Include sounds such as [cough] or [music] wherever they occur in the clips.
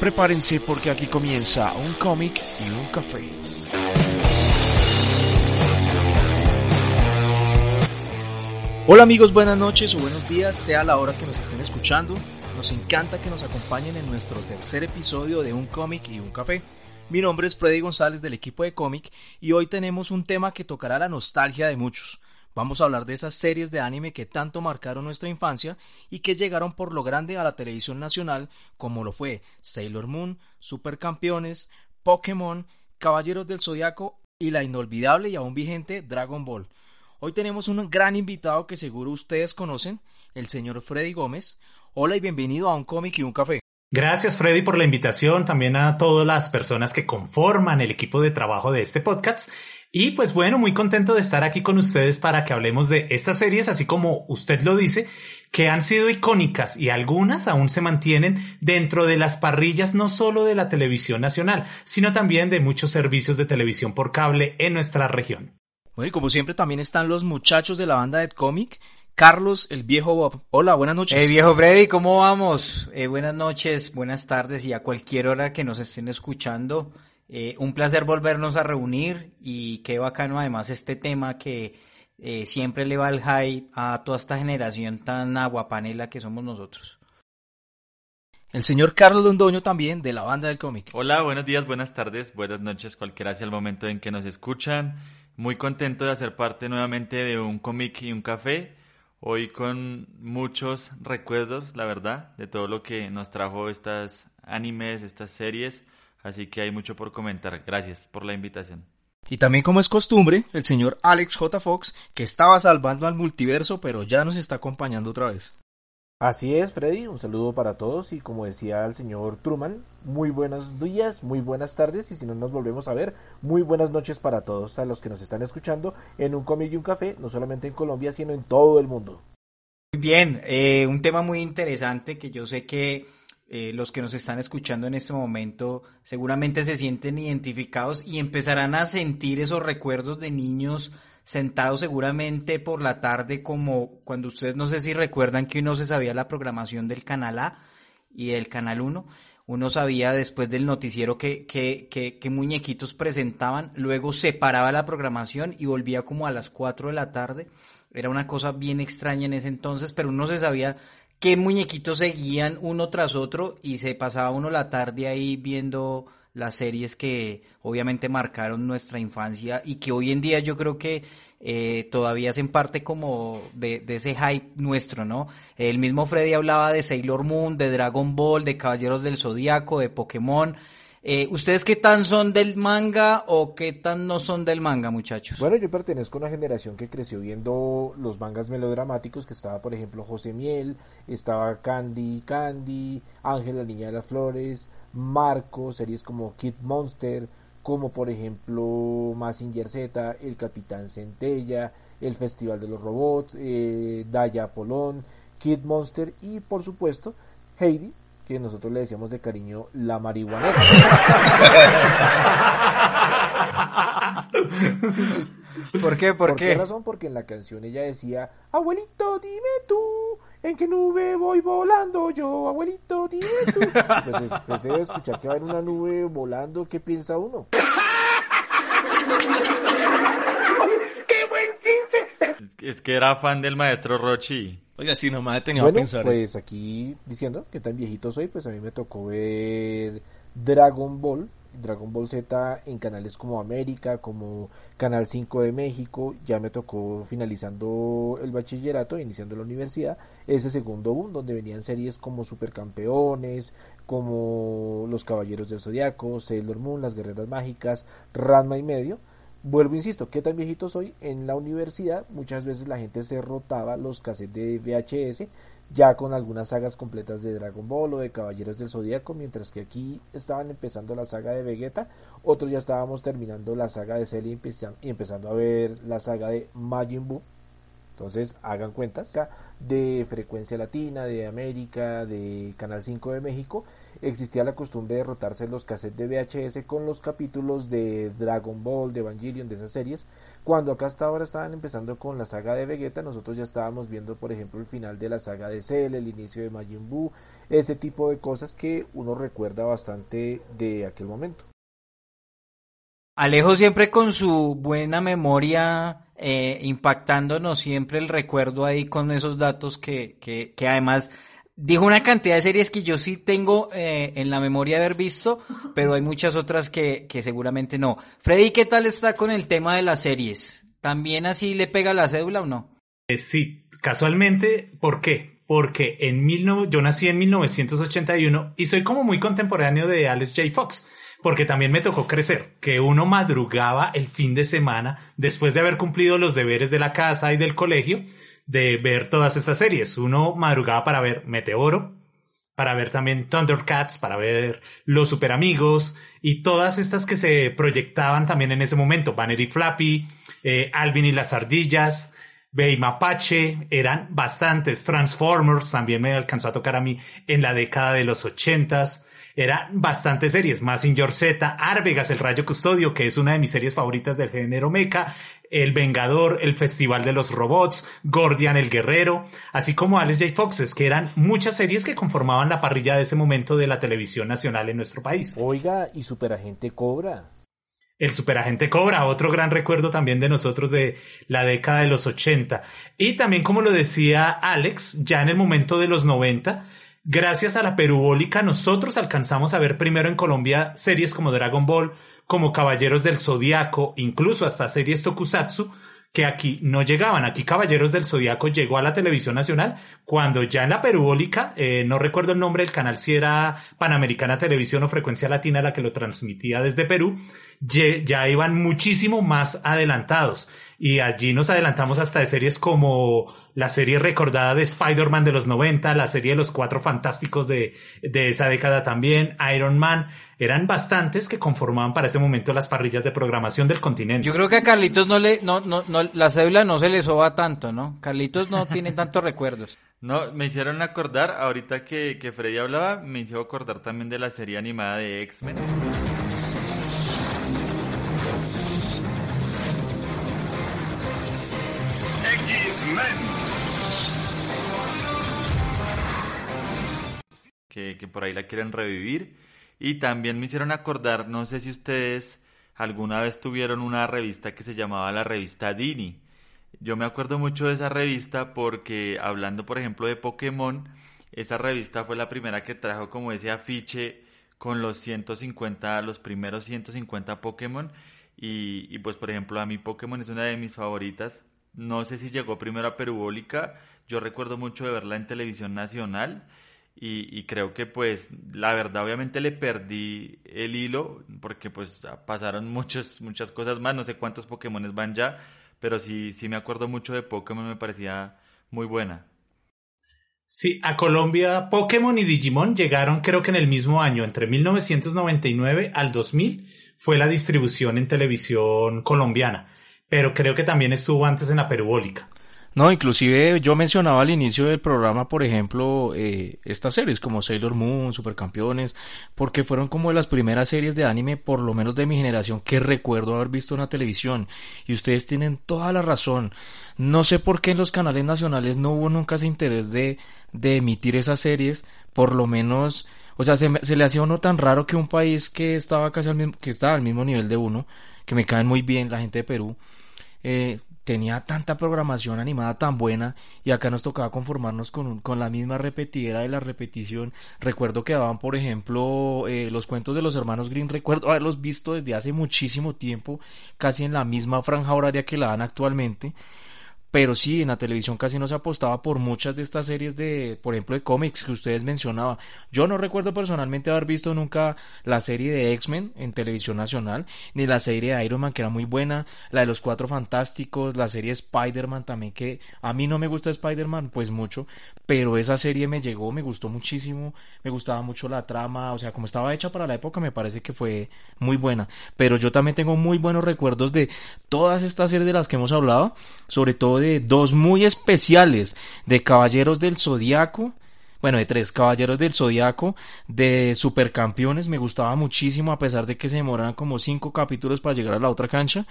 Prepárense porque aquí comienza un cómic y un café. Hola amigos, buenas noches o buenos días, sea la hora que nos estén escuchando. Nos encanta que nos acompañen en nuestro tercer episodio de Un cómic y un café. Mi nombre es Freddy González del equipo de cómic y hoy tenemos un tema que tocará la nostalgia de muchos. Vamos a hablar de esas series de anime que tanto marcaron nuestra infancia y que llegaron por lo grande a la televisión nacional, como lo fue Sailor Moon, Supercampeones, Pokémon, Caballeros del Zodiaco y la inolvidable y aún vigente Dragon Ball. Hoy tenemos un gran invitado que seguro ustedes conocen, el señor Freddy Gómez. Hola y bienvenido a un cómic y un café. Gracias Freddy por la invitación, también a todas las personas que conforman el equipo de trabajo de este podcast y pues bueno, muy contento de estar aquí con ustedes para que hablemos de estas series, así como usted lo dice, que han sido icónicas y algunas aún se mantienen dentro de las parrillas no solo de la televisión nacional, sino también de muchos servicios de televisión por cable en nuestra región. Bueno, y como siempre también están los muchachos de la banda de cómic, Carlos, el viejo Bob. Hola, buenas noches. Eh, viejo Freddy, ¿cómo vamos? Eh, buenas noches, buenas tardes y a cualquier hora que nos estén escuchando. Eh, un placer volvernos a reunir y qué bacano además este tema que eh, siempre le va el hype a toda esta generación tan aguapanela que somos nosotros. El señor Carlos Londoño también de la banda del cómic. Hola, buenos días, buenas tardes, buenas noches, cualquiera sea el momento en que nos escuchan. Muy contento de hacer parte nuevamente de un cómic y un café. Hoy con muchos recuerdos, la verdad, de todo lo que nos trajo estas animes, estas series. Así que hay mucho por comentar. Gracias por la invitación. Y también como es costumbre, el señor Alex J. Fox, que estaba salvando al multiverso, pero ya nos está acompañando otra vez. Así es, Freddy, un saludo para todos y como decía el señor Truman, muy buenos días, muy buenas tardes y si no nos volvemos a ver, muy buenas noches para todos a los que nos están escuchando en un cómic y un café, no solamente en Colombia, sino en todo el mundo. Muy bien, eh, un tema muy interesante que yo sé que eh, los que nos están escuchando en este momento seguramente se sienten identificados y empezarán a sentir esos recuerdos de niños sentados seguramente por la tarde como cuando ustedes no sé si recuerdan que uno se sabía la programación del canal A y del canal 1 uno sabía después del noticiero que, que, que, muñequitos presentaban, luego separaba la programación y volvía como a las 4 de la tarde. Era una cosa bien extraña en ese entonces, pero uno se sabía qué muñequitos seguían uno tras otro y se pasaba uno la tarde ahí viendo las series que obviamente marcaron nuestra infancia y que hoy en día yo creo que eh, todavía hacen parte como de, de, ese hype nuestro, ¿no? El mismo Freddy hablaba de Sailor Moon, de Dragon Ball, de Caballeros del Zodíaco, de Pokémon, eh, ¿Ustedes qué tan son del manga o qué tan no son del manga, muchachos? Bueno, yo pertenezco a una generación que creció viendo los mangas melodramáticos, que estaba, por ejemplo, José Miel, estaba Candy Candy, Ángel, la Niña de las Flores, Marco, series como Kid Monster, como por ejemplo Massinger Z, El Capitán Centella, El Festival de los Robots, eh, Daya Polón, Kid Monster y por supuesto Heidi, que nosotros le decíamos de cariño la marihuanera. [laughs] ¿Por qué? ¿Por, ¿Por qué? razón? Porque en la canción ella decía, abuelito, dime tú, ¿en qué nube voy volando yo? Abuelito, dime tú. Pues después de escuchar que va en una nube volando, ¿qué piensa uno? Es que era fan del maestro Rochi. Oiga, si no me tenía bueno, a pensar. Pues aquí diciendo que tan viejito soy, pues a mí me tocó ver Dragon Ball, Dragon Ball Z en canales como América, como Canal 5 de México, ya me tocó finalizando el bachillerato, iniciando la universidad, ese segundo boom donde venían series como Supercampeones, como Los Caballeros del Zodiaco, Sailor Moon, Las Guerreras Mágicas, Ranma y medio Vuelvo, insisto, ¿qué tan viejito soy? En la universidad muchas veces la gente se rotaba los cassettes de VHS ya con algunas sagas completas de Dragon Ball o de Caballeros del Zodíaco, mientras que aquí estaban empezando la saga de Vegeta, otros ya estábamos terminando la saga de Cell y, empezando a ver la saga de Majin Buu. Entonces hagan cuentas de Frecuencia Latina, de América, de Canal 5 de México, existía la costumbre de rotarse los cassettes de VHS con los capítulos de Dragon Ball, de Evangelion, de esas series. Cuando acá hasta ahora estaban empezando con la saga de Vegeta, nosotros ya estábamos viendo, por ejemplo, el final de la saga de Cell, el inicio de Majin Buu, ese tipo de cosas que uno recuerda bastante de aquel momento. Alejo siempre con su buena memoria, eh, impactándonos siempre el recuerdo ahí con esos datos que, que, que además dijo una cantidad de series que yo sí tengo eh, en la memoria haber visto, pero hay muchas otras que, que seguramente no. Freddy, ¿qué tal está con el tema de las series? ¿También así le pega la cédula o no? Eh, sí, casualmente, ¿por qué? Porque en mil no, yo nací en 1981 y soy como muy contemporáneo de Alex J. Fox porque también me tocó crecer, que uno madrugaba el fin de semana después de haber cumplido los deberes de la casa y del colegio, de ver todas estas series. Uno madrugaba para ver Meteoro, para ver también Thundercats, para ver Los Super Amigos y todas estas que se proyectaban también en ese momento, Banner y Flappy, eh, Alvin y las Ardillas, Bay Mapache, eran bastantes, Transformers también me alcanzó a tocar a mí en la década de los ochentas, era bastantes series, Massinger Z, Arvegas, El Rayo Custodio, que es una de mis series favoritas del género mecha, El Vengador, El Festival de los Robots, Gordian el Guerrero, así como Alex J. Foxes, que eran muchas series que conformaban la parrilla de ese momento de la televisión nacional en nuestro país. Oiga, y Superagente Cobra. El Superagente Cobra, otro gran recuerdo también de nosotros de la década de los 80. Y también, como lo decía Alex, ya en el momento de los 90, gracias a la perubólica nosotros alcanzamos a ver primero en Colombia series como Dragon Ball, como Caballeros del Zodiaco, incluso hasta series Tokusatsu, que aquí no llegaban. Aquí Caballeros del Zodiaco llegó a la televisión nacional cuando ya en la perubólica, eh, no recuerdo el nombre del canal, si era Panamericana Televisión o Frecuencia Latina la que lo transmitía desde Perú, ya iban muchísimo más adelantados y allí nos adelantamos hasta de series como la serie recordada de Spider-Man de los 90, la serie de los cuatro fantásticos de, de esa década también, Iron Man, eran bastantes que conformaban para ese momento las parrillas de programación del continente. Yo creo que a Carlitos no le, no, no, no la cédula no se le soba tanto, ¿no? Carlitos no tiene [laughs] tantos recuerdos. No, me hicieron acordar, ahorita que, que Freddy hablaba, me hizo acordar también de la serie animada de X-Men. Que, por ahí la quieren revivir. Y también me hicieron acordar, no sé si ustedes alguna vez tuvieron una revista que se llamaba la revista Dini. Yo me acuerdo mucho de esa revista porque hablando por ejemplo de Pokémon, esa revista fue la primera que trajo como ese afiche con los 150, los primeros 150 Pokémon. Y, y pues por ejemplo a mí Pokémon es una de mis favoritas. No sé si llegó primero a Perubólica. Yo recuerdo mucho de verla en televisión nacional. Y, creo que pues la verdad obviamente le perdí el hilo porque pues pasaron [laughs] muchas muchas cosas más, no sé cuántos Pokémon van ya, pero sí, sí me acuerdo mucho de Pokémon, me parecía muy buena. Sí, a Colombia Pokémon y Digimon llegaron creo que en el mismo año, entre 1999 al 2000 fue la distribución en televisión colombiana pero creo que también estuvo antes en la perubólica. No, inclusive yo mencionaba al inicio del programa, por ejemplo, eh, estas series como Sailor Moon, Supercampeones, porque fueron como de las primeras series de anime, por lo menos de mi generación, que recuerdo haber visto en la televisión. Y ustedes tienen toda la razón. No sé por qué en los canales nacionales no hubo nunca ese interés de, de emitir esas series, por lo menos, o sea, se, se le hacía uno tan raro que un país que estaba casi al mismo, que estaba al mismo nivel de uno, que me caen muy bien, la gente de Perú, eh, tenía tanta programación animada tan buena y acá nos tocaba conformarnos con, con la misma repetidera de la repetición. Recuerdo que daban, por ejemplo, eh, los cuentos de los hermanos Green, recuerdo haberlos visto desde hace muchísimo tiempo, casi en la misma franja horaria que la dan actualmente pero sí, en la televisión casi no se apostaba por muchas de estas series de, por ejemplo, de cómics que ustedes mencionaban. Yo no recuerdo personalmente haber visto nunca la serie de X-Men en televisión nacional, ni la serie de Iron Man, que era muy buena, la de los Cuatro Fantásticos, la serie Spider-Man también, que a mí no me gusta Spider-Man, pues mucho, pero esa serie me llegó, me gustó muchísimo, me gustaba mucho la trama, o sea, como estaba hecha para la época, me parece que fue muy buena. Pero yo también tengo muy buenos recuerdos de todas estas series de las que hemos hablado, sobre todo de dos muy especiales, de Caballeros del Zodiaco, bueno, de tres Caballeros del Zodiaco, de Supercampeones, me gustaba muchísimo a pesar de que se demoraban como cinco capítulos para llegar a la otra cancha,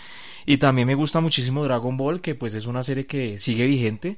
y también me gusta muchísimo Dragon Ball, que pues es una serie que sigue vigente,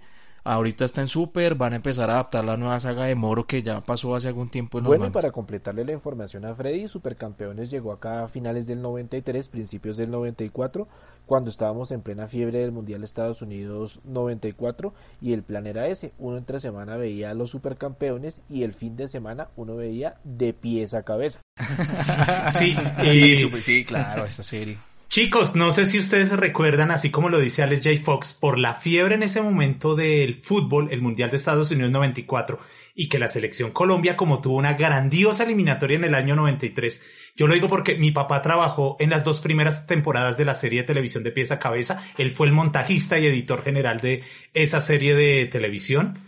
Ahorita está en Super, van a empezar a adaptar la nueva saga de Moro que ya pasó hace algún tiempo. En bueno, y para completarle la información a Freddy, Supercampeones llegó acá a finales del 93, principios del 94, cuando estábamos en plena fiebre del Mundial Estados Unidos 94 y el plan era ese, uno entre semana veía a los Supercampeones y el fin de semana uno veía de pies a cabeza. [laughs] sí, sí, [laughs] sí, claro, esta serie. Chicos, no sé si ustedes recuerdan, así como lo dice Alex J. Fox, por la fiebre en ese momento del fútbol, el Mundial de Estados Unidos 94, y que la selección Colombia, como tuvo una grandiosa eliminatoria en el año 93, yo lo digo porque mi papá trabajó en las dos primeras temporadas de la serie de televisión de pieza a cabeza, él fue el montajista y editor general de esa serie de televisión.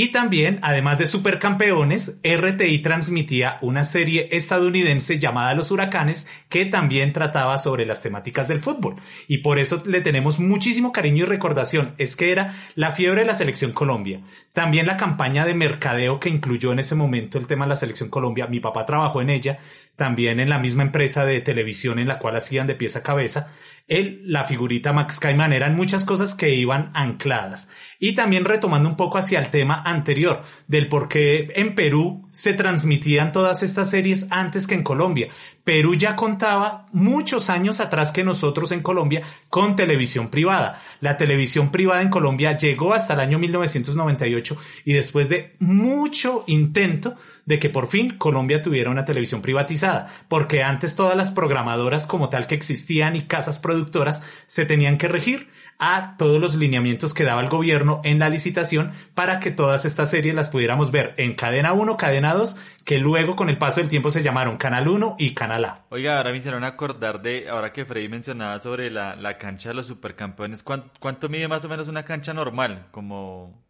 Y también, además de Supercampeones, RTI transmitía una serie estadounidense llamada Los Huracanes que también trataba sobre las temáticas del fútbol. Y por eso le tenemos muchísimo cariño y recordación. Es que era la fiebre de la selección Colombia. También la campaña de mercadeo que incluyó en ese momento el tema de la selección Colombia. Mi papá trabajó en ella, también en la misma empresa de televisión en la cual hacían de pieza a cabeza él, la figurita Max Cayman, eran muchas cosas que iban ancladas. Y también retomando un poco hacia el tema anterior, del por qué en Perú se transmitían todas estas series antes que en Colombia. Perú ya contaba muchos años atrás que nosotros en Colombia con televisión privada. La televisión privada en Colombia llegó hasta el año 1998 y después de mucho intento de que por fin Colombia tuviera una televisión privatizada, porque antes todas las programadoras como tal que existían y casas productoras se tenían que regir a todos los lineamientos que daba el gobierno en la licitación para que todas estas series las pudiéramos ver en cadena 1, cadena 2, que luego con el paso del tiempo se llamaron Canal 1 y Canal A. Oiga, ahora me hicieron acordar de, ahora que Freddy mencionaba sobre la, la cancha de los supercampeones, ¿cuánto, ¿cuánto mide más o menos una cancha normal? ¿Como,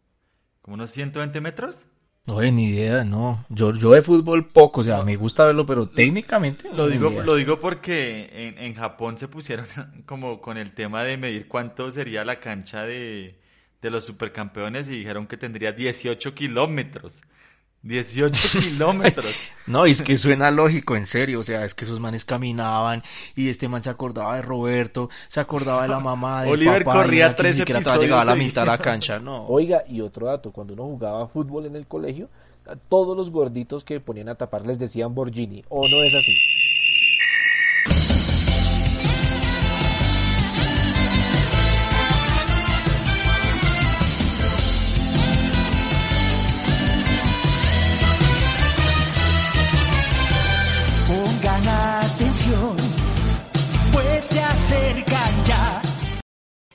como unos 120 metros? No, ni idea, no. Yo, yo de fútbol poco, o sea, me gusta verlo, pero técnicamente. Lo digo, lo digo porque en, en, Japón se pusieron [laughs] como con el tema de medir cuánto sería la cancha de, de los supercampeones y dijeron que tendría 18 kilómetros. 18 [laughs] kilómetros. no, es que suena lógico, en serio. O sea, es que esos manes caminaban y este man se acordaba de Roberto, se acordaba de la mamá de Oliver corría tres ni siquiera llegaba a la mitad de la cancha, no. Oiga, y otro dato, cuando uno jugaba fútbol en el colegio, todos los gorditos que ponían a tapar les decían Borgini, ¿o no es así? Pues se ya.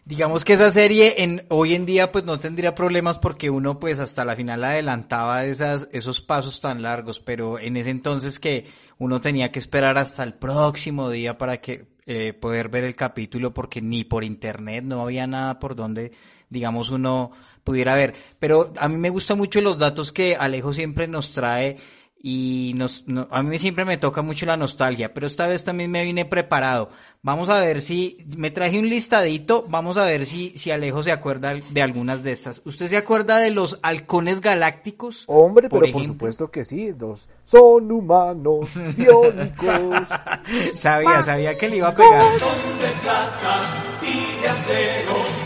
Digamos que esa serie en hoy en día pues no tendría problemas porque uno pues hasta la final adelantaba esas, esos pasos tan largos, pero en ese entonces que uno tenía que esperar hasta el próximo día para que eh, poder ver el capítulo porque ni por internet no había nada por donde digamos uno pudiera ver. Pero a mí me gustan mucho los datos que Alejo siempre nos trae y nos, a mí siempre me toca mucho la nostalgia, pero esta vez también me vine preparado. Vamos a ver si, me traje un listadito, vamos a ver si, si Alejo se acuerda de algunas de estas. ¿Usted se acuerda de los halcones galácticos? Hombre, pero por supuesto que sí, dos son humanos, [laughs] biónicos. sabía, sabía que le iba a pegar. y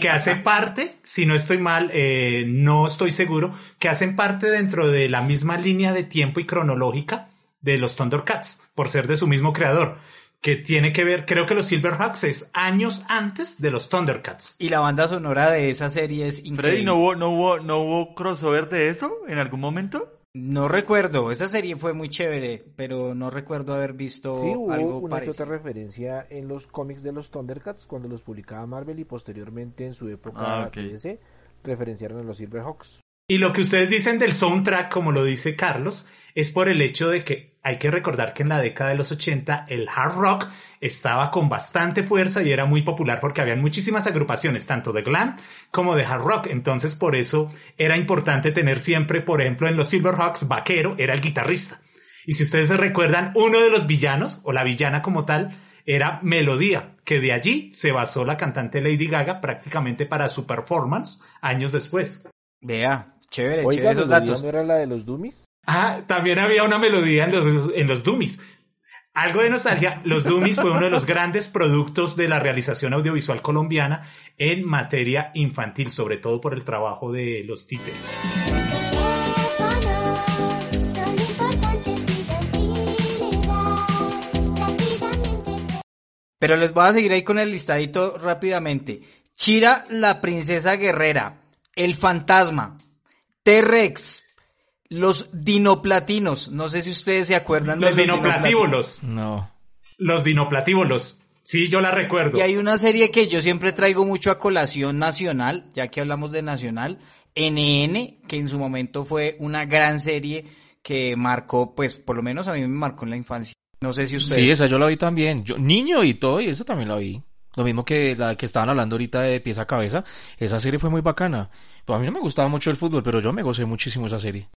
que hace parte, si no estoy mal, eh, no estoy seguro, que hacen parte dentro de la misma línea de tiempo y cronológica de los Thundercats, por ser de su mismo creador, que tiene que ver, creo que los Silverhawks es años antes de los Thundercats. Y la banda sonora de esa serie es increíble. Freddy, ¿no hubo, no hubo, no hubo crossover de eso en algún momento? No recuerdo, esa serie fue muy chévere, pero no recuerdo haber visto sí, hubo algo una otra referencia en los cómics de los Thundercats cuando los publicaba Marvel y posteriormente en su época ah, DC referenciaron a los Silverhawks. Y lo que ustedes dicen del soundtrack, como lo dice Carlos, es por el hecho de que hay que recordar que en la década de los 80 el hard rock estaba con bastante fuerza y era muy popular porque habían muchísimas agrupaciones, tanto de glam como de hard rock. Entonces, por eso era importante tener siempre, por ejemplo, en los Silverhawks, Vaquero era el guitarrista. Y si ustedes se recuerdan, uno de los villanos, o la villana como tal, era Melodía, que de allí se basó la cantante Lady Gaga prácticamente para su performance años después. Vea, chévere, Oiga, chévere esos ¿Melodía datos. no era la de los Dummies? Ah, también había una melodía en los, en los Dummies. Algo de nostalgia, Los Dummies fue uno de los grandes productos de la realización audiovisual colombiana en materia infantil, sobre todo por el trabajo de los títeres. Pero les voy a seguir ahí con el listadito rápidamente. Chira la princesa guerrera, el fantasma, T-Rex, los dinoplatinos. No sé si ustedes se acuerdan Los de dinoplatíbulos. No. Los dinoplatíbulos. Sí, yo la recuerdo. Y hay una serie que yo siempre traigo mucho a colación nacional, ya que hablamos de nacional, NN, que en su momento fue una gran serie que marcó, pues por lo menos a mí me marcó en la infancia. No sé si ustedes. Sí, esa yo la vi también. Yo, niño y todo, y esa también la vi. Lo mismo que la que estaban hablando ahorita de pieza a cabeza. Esa serie fue muy bacana. Pues a mí no me gustaba mucho el fútbol, pero yo me gocé muchísimo esa serie.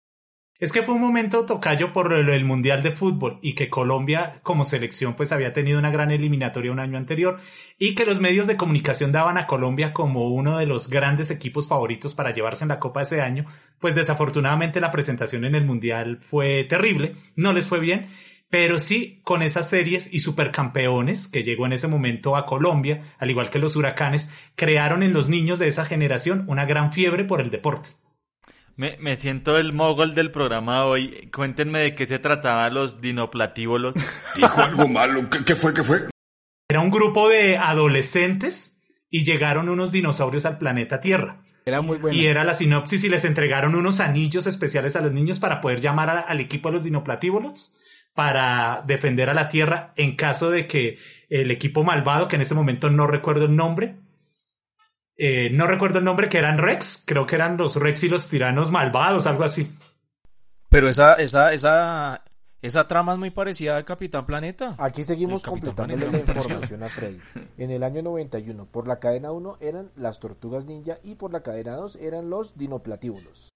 Es que fue un momento tocayo por el, Mundial de Fútbol y que Colombia como selección pues había tenido una gran eliminatoria un año anterior y que los medios de comunicación daban a Colombia como uno de los grandes equipos favoritos para llevarse en la Copa ese año, pues desafortunadamente la presentación en el Mundial fue terrible, no les fue bien, pero sí con esas series y supercampeones que llegó en ese momento a Colombia, al igual que los huracanes, crearon en los niños de esa generación una gran fiebre por el deporte. Me, me siento el mogol del programa hoy. Cuéntenme de qué se trataba los dinoplatíbolos. [laughs] Dijo algo malo. ¿Qué, qué fue? ¿Qué fue? Era un grupo de adolescentes y llegaron unos dinosaurios al planeta Tierra. Era muy bueno. Y era la sinopsis y les entregaron unos anillos especiales a los niños para poder llamar a- al equipo de los dinoplatíbulos para defender a la Tierra en caso de que el equipo malvado, que en este momento no recuerdo el nombre, eh, no recuerdo el nombre, que eran Rex, creo que eran los Rex y los tiranos malvados, algo así. Pero esa, esa, esa, esa trama es muy parecida al Capitán Planeta. Aquí seguimos completándole la [laughs] información a Freddy. En el año 91, por la cadena 1 eran las tortugas ninja y por la cadena 2 eran los dinoplatíbulos.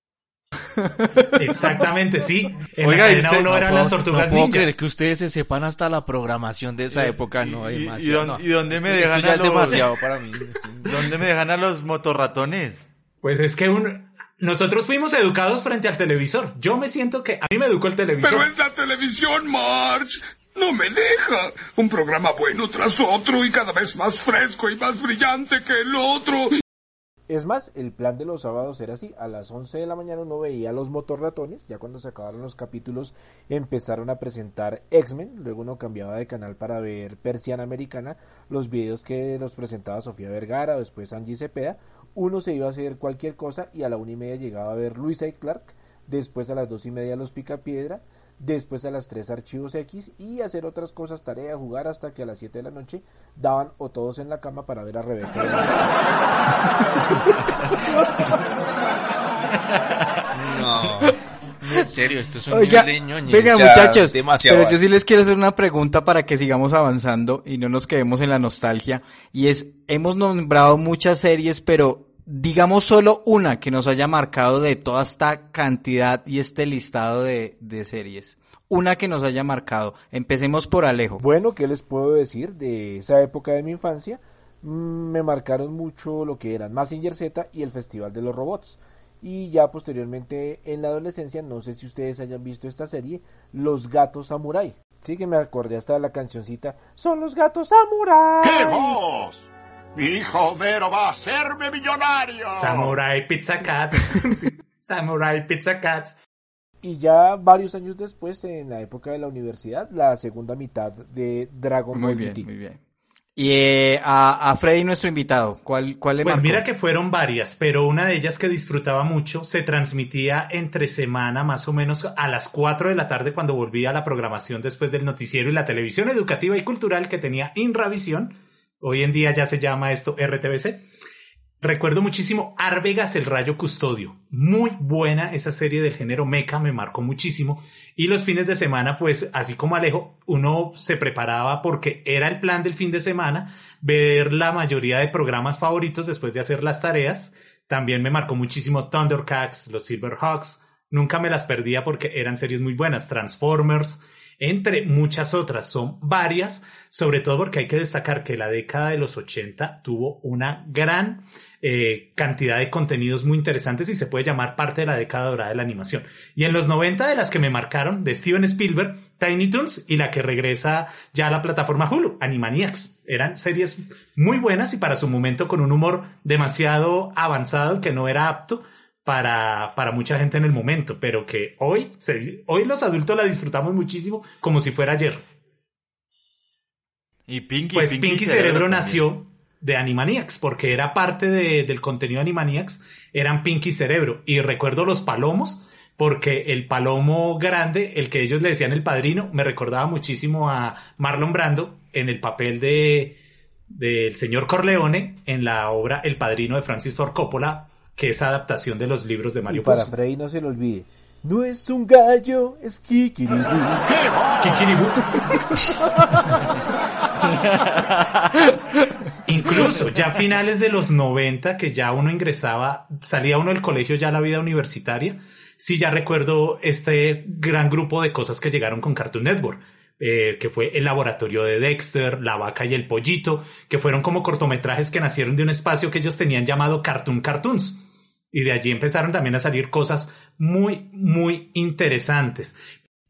Exactamente, sí. En Oiga, la ¿y cadena usted- uno No eran puedo- las tortugas no puedo ninja. creer que ustedes se sepan hasta la programación de esa época, no, y, y, demasiado. y dónde me dejan esto ya a es los... demasiado para mí. [laughs] ¿Dónde me dejan a los motorratones? Pues es que un, nosotros fuimos educados frente al televisor. Yo me siento que a mí me educó el televisor. Pero es la televisión, March. No me deja. Un programa bueno tras otro y cada vez más fresco y más brillante que el otro. Es más, el plan de los sábados era así. A las 11 de la mañana uno veía a los motorratones. Ya cuando se acabaron los capítulos empezaron a presentar X-Men. Luego uno cambiaba de canal para ver Persiana Americana. Los videos que los presentaba Sofía Vergara después Angie Cepeda. Uno se iba a hacer cualquier cosa y a la una y media llegaba a ver Luisa y Clark. Después a las dos y media los Picapiedra. Después a las 3 archivos X y hacer otras cosas, tarea, jugar hasta que a las 7 de la noche daban o todos en la cama para ver a Rebeca. No. En serio, esto es un Oiga, nivel de ñoñez venga ya muchachos, demasiado pero yo sí les quiero hacer una pregunta para que sigamos avanzando y no nos quedemos en la nostalgia. Y es, hemos nombrado muchas series, pero digamos solo una que nos haya marcado de toda esta cantidad y este listado de, de series. Una que nos haya marcado. Empecemos por Alejo. Bueno, ¿qué les puedo decir de esa época de mi infancia? Mm, Me marcaron mucho lo que eran Mazinger Z y el Festival de los Robots. Y ya posteriormente en la adolescencia, no sé si ustedes hayan visto esta serie, Los Gatos Samurai. Sí que me acordé hasta de la cancioncita, son los gatos samurai. ¡Qué voz! Mi hijo Homero va a hacerme millonario. Samurai Pizza Cat. [laughs] Samurai Pizza Cats. Y ya varios años después, en la época de la universidad, la segunda mitad de Dragon Muy Ball bien, GT. muy bien. Y eh, a, a Freddy, nuestro invitado, ¿cuál, cuál le Pues marcó? mira que fueron varias, pero una de ellas que disfrutaba mucho se transmitía entre semana más o menos a las 4 de la tarde cuando volvía a la programación después del noticiero y la televisión educativa y cultural que tenía Inravisión. Hoy en día ya se llama esto RTBC. Recuerdo muchísimo Arvegas el Rayo Custodio. Muy buena esa serie del género mecha, me marcó muchísimo. Y los fines de semana, pues, así como Alejo, uno se preparaba porque era el plan del fin de semana, ver la mayoría de programas favoritos después de hacer las tareas. También me marcó muchísimo Thundercats, los Silverhawks. Nunca me las perdía porque eran series muy buenas. Transformers, entre muchas otras. Son varias, sobre todo porque hay que destacar que la década de los 80 tuvo una gran eh, cantidad de contenidos muy interesantes y se puede llamar parte de la década dorada de la animación. Y en los 90 de las que me marcaron, de Steven Spielberg, Tiny Toons y la que regresa ya a la plataforma Hulu, Animaniacs. Eran series muy buenas y para su momento con un humor demasiado avanzado que no era apto para, para mucha gente en el momento, pero que hoy, hoy los adultos la disfrutamos muchísimo como si fuera ayer. Y Pinky, Pues Pinky, Cerebro, nació de Animaniacs, porque era parte de- del contenido de Animaniacs, eran Pinky Cerebro. Y recuerdo los palomos, porque el palomo grande, el que ellos le decían el padrino, me recordaba muchísimo a Marlon Brando en el papel de del señor Corleone en la obra El Padrino de Francis Ford Coppola, que es adaptación de los libros de Y Mario para Puzo. Freddy no se lo olvide. No es un gallo, es Kikiribú. Kikiribú. [laughs] Incluso ya a finales de los 90, que ya uno ingresaba, salía uno del colegio ya a la vida universitaria, sí ya recuerdo este gran grupo de cosas que llegaron con Cartoon Network. eh, que fue el laboratorio de Dexter, La vaca y el pollito, que fueron como cortometrajes que nacieron de un espacio que ellos tenían llamado Cartoon Cartoons. Y de allí empezaron también a salir cosas muy, muy interesantes.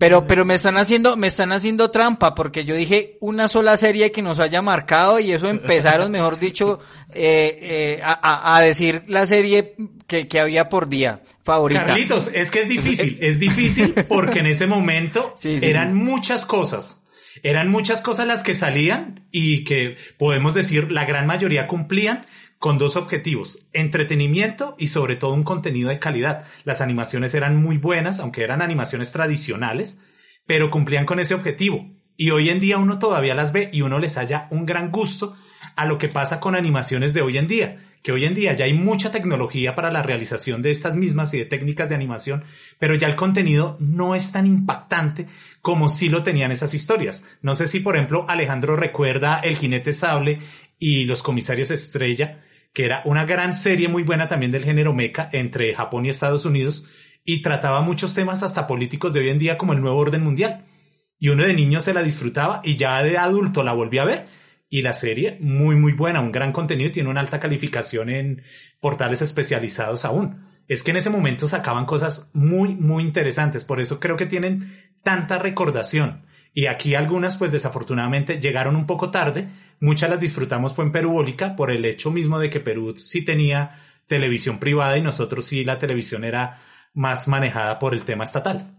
Pero, pero me están haciendo, me están haciendo trampa porque yo dije una sola serie que nos haya marcado y eso empezaron, [laughs] mejor dicho, eh, eh, a, decir la serie que, que había por día favorita. Carlitos, es que es [laughs] difícil, es difícil porque en ese momento [laughs] Sí, sí, eran sí. muchas cosas. Eran muchas cosas las que salían y que podemos decir la gran mayoría cumplían con dos objetivos, entretenimiento y sobre todo un contenido de calidad. Las animaciones eran muy buenas, aunque eran animaciones tradicionales, pero cumplían con ese objetivo. Y hoy en día uno todavía las ve y uno les halla un gran gusto a lo que pasa con animaciones de hoy en día, que hoy en día ya hay mucha tecnología para la realización de estas mismas y de técnicas de animación, pero ya el contenido no es tan impactante como si lo tenían esas historias. No sé si, por ejemplo, Alejandro recuerda El jinete sable y Los comisarios estrella, que era una gran serie muy buena también del género mecha entre Japón y Estados Unidos y trataba muchos temas hasta políticos de hoy en día como el nuevo orden mundial. Y uno de niño se la disfrutaba y ya de adulto la volví a ver. Y la serie, muy, muy buena, un gran contenido y tiene una alta calificación en portales especializados aún. Es que en ese momento sacaban cosas muy, muy interesantes. Por eso creo que tienen tanta recordación. Y aquí algunas, pues desafortunadamente, llegaron un poco tarde. Muchas las disfrutamos fue en Perubólica por el hecho mismo de que Perú sí tenía televisión privada y nosotros sí la televisión era más manejada por el tema estatal.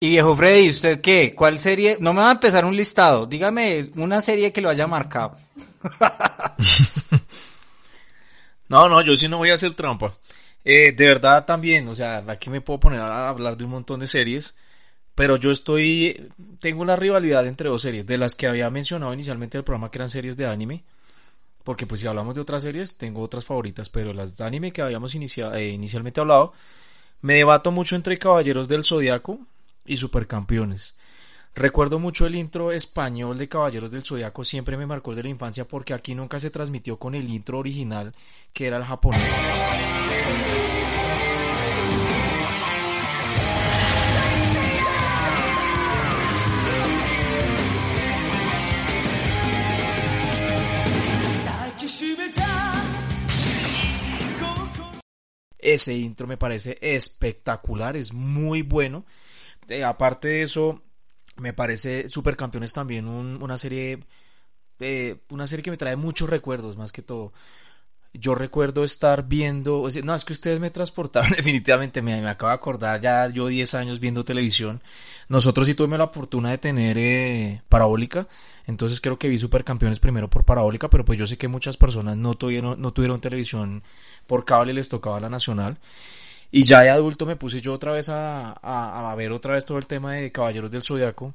Y viejo Freddy, ¿usted qué? ¿Cuál serie? No me va a empezar un listado. Dígame una serie que lo haya marcado. [laughs] No, no, yo sí no voy a hacer trampa. Eh, de verdad también, o sea, aquí me puedo poner a hablar de un montón de series, pero yo estoy, tengo una rivalidad entre dos series, de las que había mencionado inicialmente en el programa que eran series de anime, porque pues si hablamos de otras series, tengo otras favoritas, pero las de anime que habíamos eh, inicialmente hablado, me debato mucho entre Caballeros del Zodiaco y Supercampeones. Recuerdo mucho el intro español de Caballeros del Zodiaco, siempre me marcó desde la infancia porque aquí nunca se transmitió con el intro original que era el japonés. Ese intro me parece espectacular, es muy bueno. Eh, aparte de eso, me parece Supercampeones también un- una serie, eh, una serie que me trae muchos recuerdos, más que todo. Yo recuerdo estar viendo, o sea, no, es que ustedes me transportaron [laughs] definitivamente, me, me acabo de acordar ya yo 10 años viendo televisión. Nosotros sí tuvimos la fortuna de tener eh, parabólica, entonces creo que vi Supercampeones primero por parabólica, pero pues yo sé que muchas personas no tuvieron, no tuvieron televisión por cable, les tocaba la nacional. Y ya de adulto me puse yo otra vez a, a, a ver otra vez todo el tema de Caballeros del Zodiaco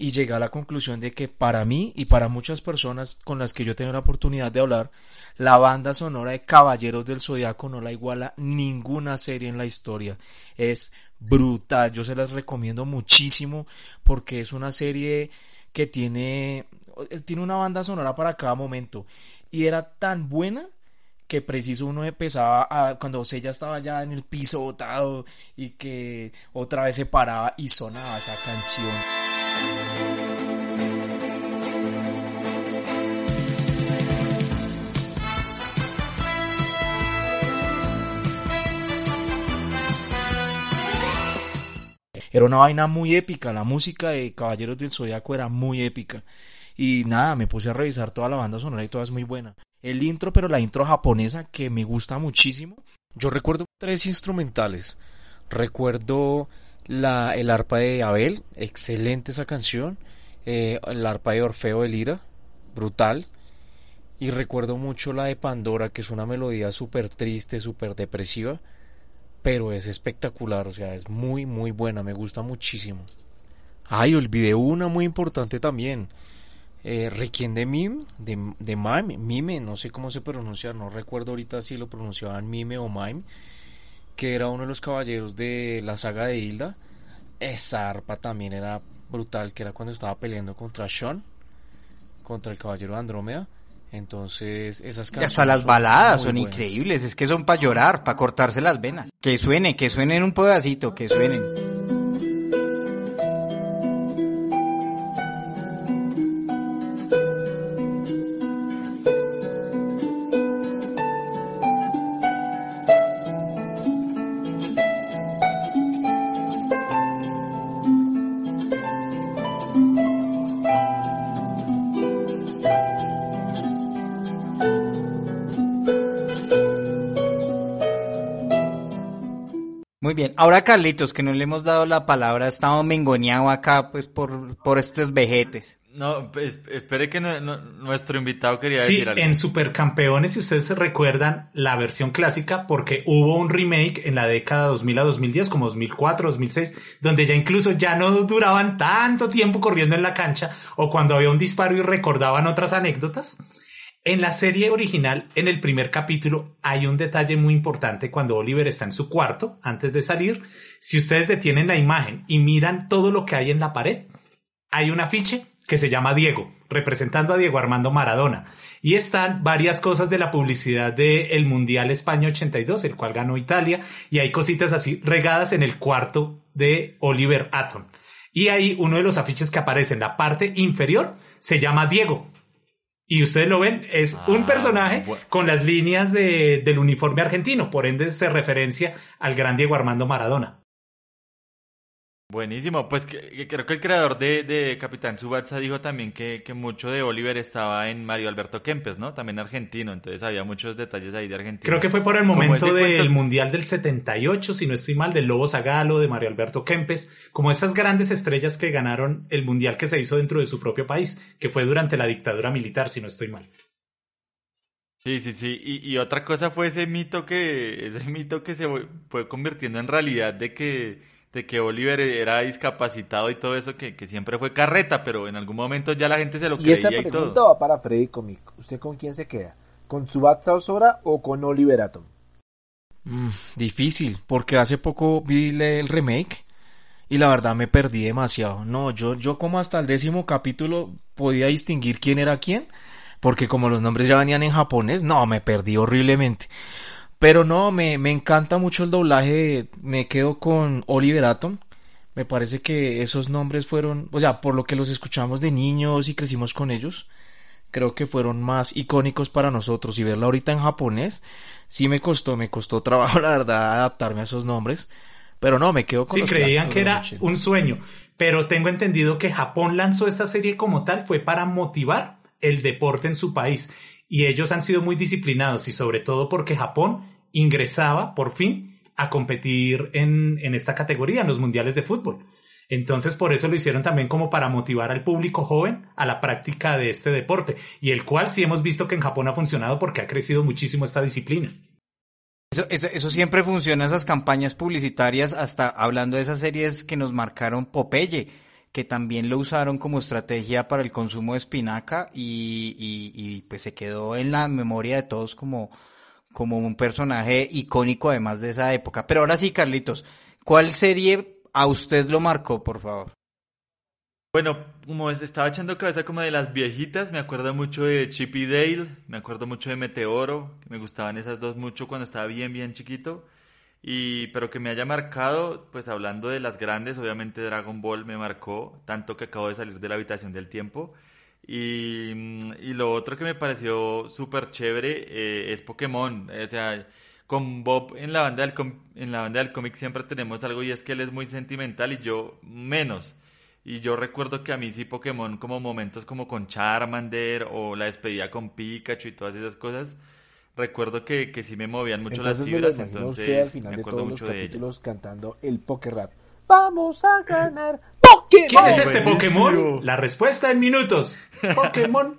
y llegué a la conclusión de que para mí y para muchas personas con las que yo he tenido la oportunidad de hablar, la banda sonora de Caballeros del Zodiaco no la iguala ninguna serie en la historia. Es brutal, yo se las recomiendo muchísimo porque es una serie que tiene, tiene una banda sonora para cada momento y era tan buena que preciso uno empezaba a, cuando ya estaba ya en el piso botado y que otra vez se paraba y sonaba esa canción. Era una vaina muy épica, la música de Caballeros del Zodiaco era muy épica. Y nada, me puse a revisar toda la banda sonora y toda es muy buena. El intro, pero la intro japonesa que me gusta muchísimo. Yo recuerdo tres instrumentales. Recuerdo la, el arpa de Abel, excelente esa canción. Eh, el arpa de Orfeo de Lira, brutal. Y recuerdo mucho la de Pandora, que es una melodía súper triste, súper depresiva pero es espectacular, o sea, es muy, muy buena, me gusta muchísimo. Ay, olvidé una muy importante también. Eh, Requiem de Mime, de, de Mime, Mime, no sé cómo se pronuncia, no recuerdo ahorita si lo pronunciaban Mime o Mime, que era uno de los caballeros de la saga de Hilda. Esa arpa también era brutal, que era cuando estaba peleando contra Sean, contra el caballero Andrómeda. Entonces, esas Y canciones. hasta las baladas son increíbles, es que son para llorar, para cortarse las venas. Que suene, que suenen un pedacito, que suenen. Muy bien, ahora Carlitos, que no le hemos dado la palabra, estamos mengoneado acá pues por, por estos vejetes. No, pues, espere que no- no- nuestro invitado quería Sí, decir algo. en Supercampeones, si ustedes se recuerdan la versión clásica, porque hubo un remake en la década 2000 a 2010, como 2004, 2006, donde ya incluso ya no duraban tanto tiempo corriendo en la cancha, o cuando había un disparo y recordaban otras anécdotas. En la serie original, en el primer capítulo, hay un detalle muy importante cuando Oliver está en su cuarto, antes de salir. Si ustedes detienen la imagen y miran todo lo que hay en la pared, hay un afiche que se llama Diego, representando a Diego Armando Maradona. Y están varias cosas de la publicidad del Mundial España 82, el cual ganó Italia, y hay cositas así regadas en el cuarto de Oliver Atom. Y ahí uno de los afiches que aparece en la parte inferior se llama Diego. Y ustedes lo ven, es Ah, un personaje bueno. con las líneas de- del uniforme argentino, por ende se referencia al gran Diego Armando Maradona. Buenísimo, pues que- que creo que el creador de, de Capitán Subatsa dijo también que, que mucho de Oliver estaba en Mario Alberto Kempes, ¿no? También argentino, entonces había muchos detalles ahí de Argentina. Creo que fue por el momento del cuento- Mundial del 78, si no estoy mal, del Lobo Zagalo, de Mario Alberto Kempes, como esas grandes estrellas que ganaron el Mundial que se hizo dentro de su propio país, que fue durante la dictadura militar, si no estoy mal. Sí, sí, sí. Y, y otra cosa fue ese mito que, ese mito que se fue convirtiendo en realidad de que, de que Oliver era discapacitado y todo eso, que, que siempre fue carreta, pero en algún momento ya la gente se lo Y esta creía y pregunta todo. va para Freddy Comic. ¿Usted con quién se queda? ¿Con Tsubatsa Osora o con Oliver Atom? Mm, difícil, porque hace poco vi el remake y la verdad me perdí demasiado. No, yo, yo como hasta el décimo capítulo podía distinguir quién era quién, porque como los nombres ya venían en japonés, no, me perdí horriblemente. Pero no, me, me encanta mucho el doblaje, me quedo con Oliver Atom. Me parece que esos nombres fueron, o sea, por lo que los escuchamos de niños y crecimos con ellos, creo que fueron más icónicos para nosotros y verla ahorita en japonés sí me costó, me costó [laughs] trabajo la verdad adaptarme a esos nombres, pero no, me quedo con Sí, los creían que era los 80. un sueño, pero tengo entendido que Japón lanzó esta serie como tal fue para motivar el deporte en su país. Y ellos han sido muy disciplinados y sobre todo porque Japón ingresaba por fin a competir en, en esta categoría, en los mundiales de fútbol. Entonces por eso lo hicieron también como para motivar al público joven a la práctica de este deporte y el cual sí hemos visto que en Japón ha funcionado porque ha crecido muchísimo esta disciplina. Eso, eso, siempre funciona, esas campañas publicitarias, hasta hablando de esas series que nos marcaron Popeye, que también lo usaron como estrategia para el consumo de espinaca y, y, y, pues se quedó en la memoria de todos como, como un personaje icónico además de esa época. Pero ahora sí, Carlitos, ¿cuál serie a usted lo marcó, por favor? Bueno, como es- estaba echando cabeza como de las viejitas, me acuerdo mucho de Chip y Dale, me acuerdo mucho de Meteoro, me gustaban esas dos mucho cuando estaba bien, bien chiquito. Y, pero que me haya marcado, pues hablando de las grandes, obviamente Dragon Ball me marcó, tanto que acabo de salir de la habitación del tiempo. Y, mm, y lo otro que me pareció súper chévere eh, es Pokémon. O sea, con Bob en la banda del com- en la banda del cómic siempre tenemos algo y es que él es muy sentimental y yo menos. Y yo recuerdo que a mí sí Pokémon como momentos como con Charmander o la despedida con Pikachu y todas esas cosas, recuerdo que, que sí me movían mucho las Entonces me fibras, imagino entonces usted al final me de acuerdo todos los mucho de ello. capítulos cantando el Poké Rap. Vamos a [laughs] ganar Pokémon. ¿Quién es este. Pokémon? La respuesta en minutos. Pokémon.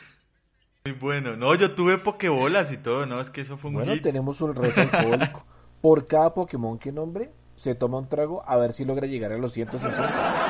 [laughs] Muy bueno. No, yo tuve Pokébolas y todo, ¿no? Es que eso fue un Bueno, hit. tenemos un reto [laughs] alcohólico. Por cada Pokémon que nombre, se toma un trago a ver si logra llegar a los 150.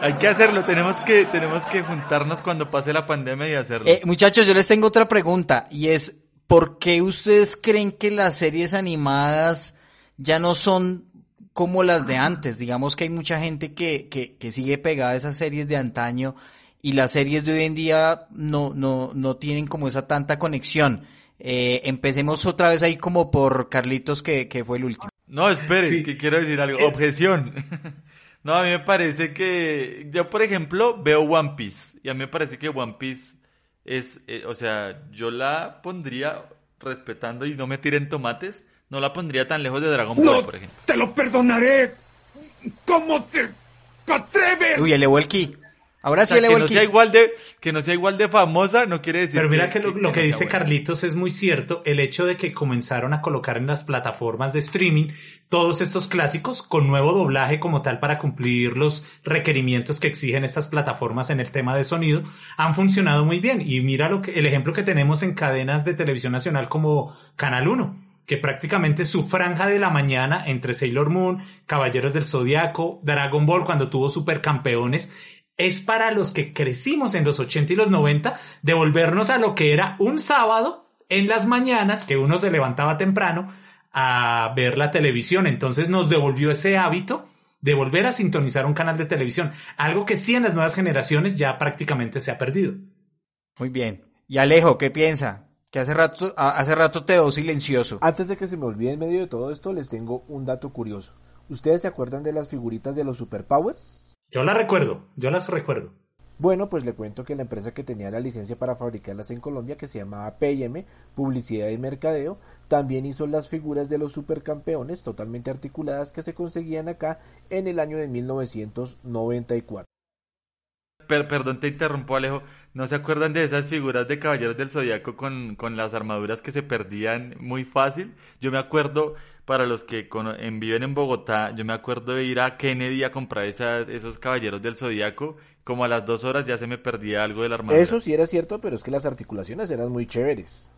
Hay que hacerlo, tenemos que, tenemos que juntarnos cuando pase la pandemia y hacerlo. Eh, muchachos, yo les tengo otra pregunta y es, ¿por qué ustedes creen que las series animadas ya no son como las de antes? Digamos que hay mucha gente que, que, que sigue pegada a esas series de antaño y las series de hoy en día no, no, no tienen como esa tanta conexión. Eh, empecemos otra vez ahí como por Carlitos que, que fue el último. No, espere, Sí. que quiero decir algo. Eh. Objeción. [laughs] No, a mí me parece que yo, por ejemplo, veo One Piece y a mí me parece que One Piece es, eh, o sea, yo la pondría respetando y no me tiren tomates, no la pondría tan lejos de Dragon Ball, No por ejemplo. te lo perdonaré. ¿Cómo te atreves? Uy, elevó el ki. Ahora O sí sea, elevó que el no ki. sea igual de, que no sea igual de famosa, no quiere decir Pero mira que lo, que sea dice buena. Carlitos es muy cierto. El hecho de que comenzaron a colocar en las plataformas de streaming todos estos clásicos con nuevo doblaje como tal para cumplir los requerimientos que exigen estas plataformas en el tema de sonido han funcionado muy bien. Y mira lo que, el ejemplo que tenemos en cadenas de televisión nacional como Canal 1 que prácticamente su franja de la mañana entre Sailor Moon, Caballeros del Zodiaco, Dragon Ball cuando tuvo supercampeones, es para los que crecimos en los 80 y los 90 devolvernos a lo que era un sábado en las mañanas que uno se levantaba temprano a ver la televisión. Entonces nos devolvió ese hábito de volver a sintonizar un canal de televisión, algo que sí en las nuevas generaciones ya prácticamente se ha perdido. Muy bien. Y Alejo, ¿qué piensa? Que hace rato, hace rato te veo silencioso. Antes de que se me olvide en medio de todo esto, les tengo un dato curioso. ¿Ustedes se acuerdan de las figuritas de los Superpowers? Yo las recuerdo, yo las recuerdo. Bueno, pues le cuento que la empresa que tenía la licencia para fabricarlas en Colombia, que se llamaba P&M, Publicidad y Mercadeo, también hizo las figuras de los supercampeones totalmente articuladas que se conseguían acá en el año de 1994. Per- perdón, te interrumpo, Alejo. ¿No se acuerdan de esas figuras de Caballeros del Zodiaco con, con las armaduras que se perdían muy fácil? Yo me acuerdo, para los que cono- en- viven en Bogotá, yo me acuerdo de ir a Kennedy a comprar esas, esos Caballeros del Zodiaco. Como a las dos horas ya se me perdía algo de la armadura. Eso sí era cierto, pero es que las articulaciones eran muy chéveres.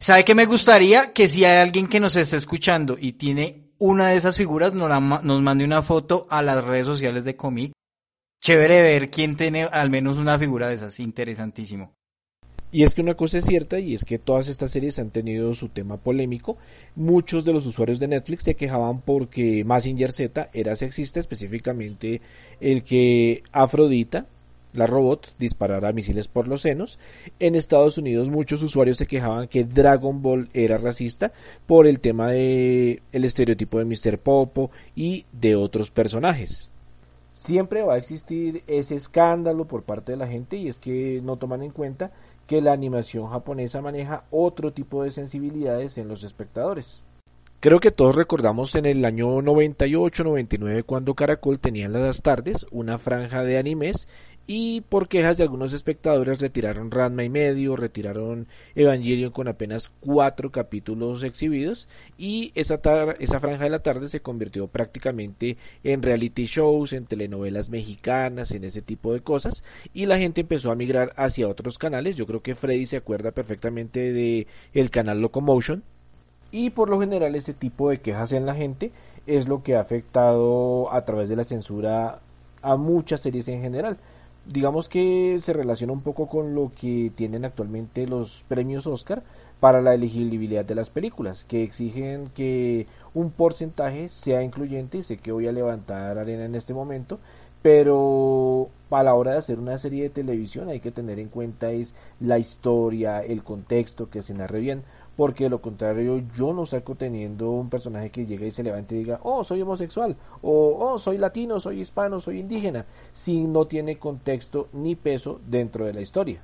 ¿Sabe qué me gustaría? Que si hay alguien que nos esté escuchando y tiene una de esas figuras, nos, la nos mande una foto a las redes sociales de Comic. Chévere ver quién tiene al menos una figura de esas. Interesantísimo. Y es que una cosa es cierta y es que todas estas series han tenido su tema polémico. Muchos de los usuarios de Netflix se quejaban porque Mazinger Z era sexista, específicamente el que Afrodita, la robot, disparara misiles por los senos. En Estados Unidos muchos usuarios se quejaban que Dragon Ball era racista por el tema de el estereotipo de Mr. Popo y de otros personajes siempre va a existir ese escándalo por parte de la gente y es que no toman en cuenta que la animación japonesa maneja otro tipo de sensibilidades en los espectadores. Creo que todos recordamos en el año 98-99 cuando Caracol tenía en las tardes una franja de animes y por quejas de algunos espectadores retiraron Ranma y medio, retiraron Evangelion con apenas cuatro capítulos exhibidos y esa, tar- esa franja de la tarde se convirtió prácticamente en reality shows, en telenovelas mexicanas, en ese tipo de cosas y la gente empezó a migrar hacia otros canales. Yo creo que Freddy se acuerda perfectamente de el canal Locomotion y por lo general ese tipo de quejas en la gente es lo que ha afectado a través de la censura a muchas series en general. Digamos que se relaciona un poco con lo que tienen actualmente los premios Oscar, para la elegibilidad de las películas, que exigen que un porcentaje sea incluyente, y sé que voy a levantar arena en este momento, pero a la hora de hacer una serie de televisión hay que tener en cuenta es la historia, el contexto, que se narre bien, porque de lo contrario yo no saco teniendo un personaje que llegue y se levante y diga, oh, soy homosexual, o oh, soy latino, soy hispano, soy indígena, si no tiene contexto ni peso dentro de la historia.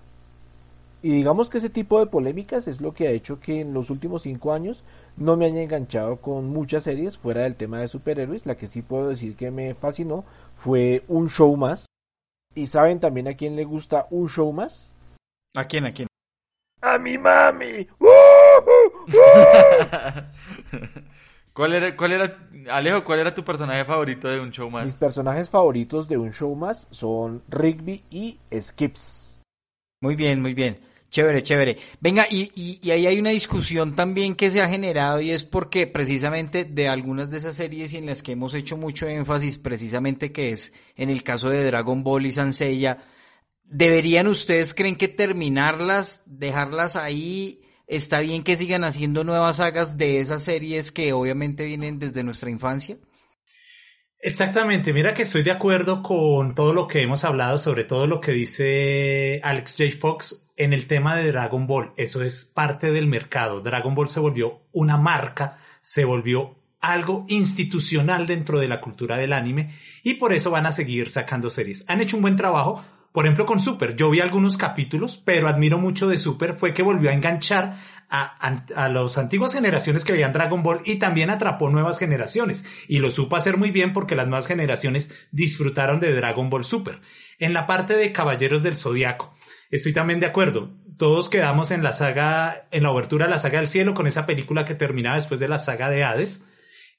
Y digamos que ese tipo de polémicas es lo que ha hecho que en los últimos cinco años no me haya enganchado con muchas series fuera del tema de superhéroes. La que sí puedo decir que me fascinó fue Un Show Más. ¿Y saben también a quién le gusta Un Show Más? ¿A quién? ¿A quién? ¡A mi mami! [laughs] ¿Cuál era, cuál era, Alejo, cuál era tu personaje favorito de un show más? Mis personajes favoritos de Un Show Más son Rigby y Skips. Muy bien, muy bien. Chévere, chévere. Venga, y, y, y ahí hay una discusión también que se ha generado y es porque precisamente de algunas de esas series y en las que hemos hecho mucho énfasis, precisamente que es en el caso de Dragon Ball y Sanseiya, ¿deberían ustedes creen que terminarlas, dejarlas ahí? ¿Está bien que sigan haciendo nuevas sagas de esas series que obviamente vienen desde nuestra infancia? Exactamente, mira que estoy de acuerdo con todo lo que hemos hablado, sobre todo lo que dice Alex J. Fox en el tema de Dragon Ball. Eso es parte del mercado. Dragon Ball se volvió una marca, se volvió algo institucional dentro de la cultura del anime y por eso van a seguir sacando series. Han hecho un buen trabajo, por ejemplo con Super. Yo vi algunos capítulos, pero admiro mucho de Super fue que volvió a enganchar a, a, las antiguas generaciones que veían Dragon Ball y también atrapó nuevas generaciones. Y lo supo hacer muy bien porque las nuevas generaciones disfrutaron de Dragon Ball Super. En la parte de Caballeros del Zodiaco, estoy también de acuerdo. Todos quedamos en la saga, en la obertura de la saga del cielo con esa película que terminaba después de la saga de Hades.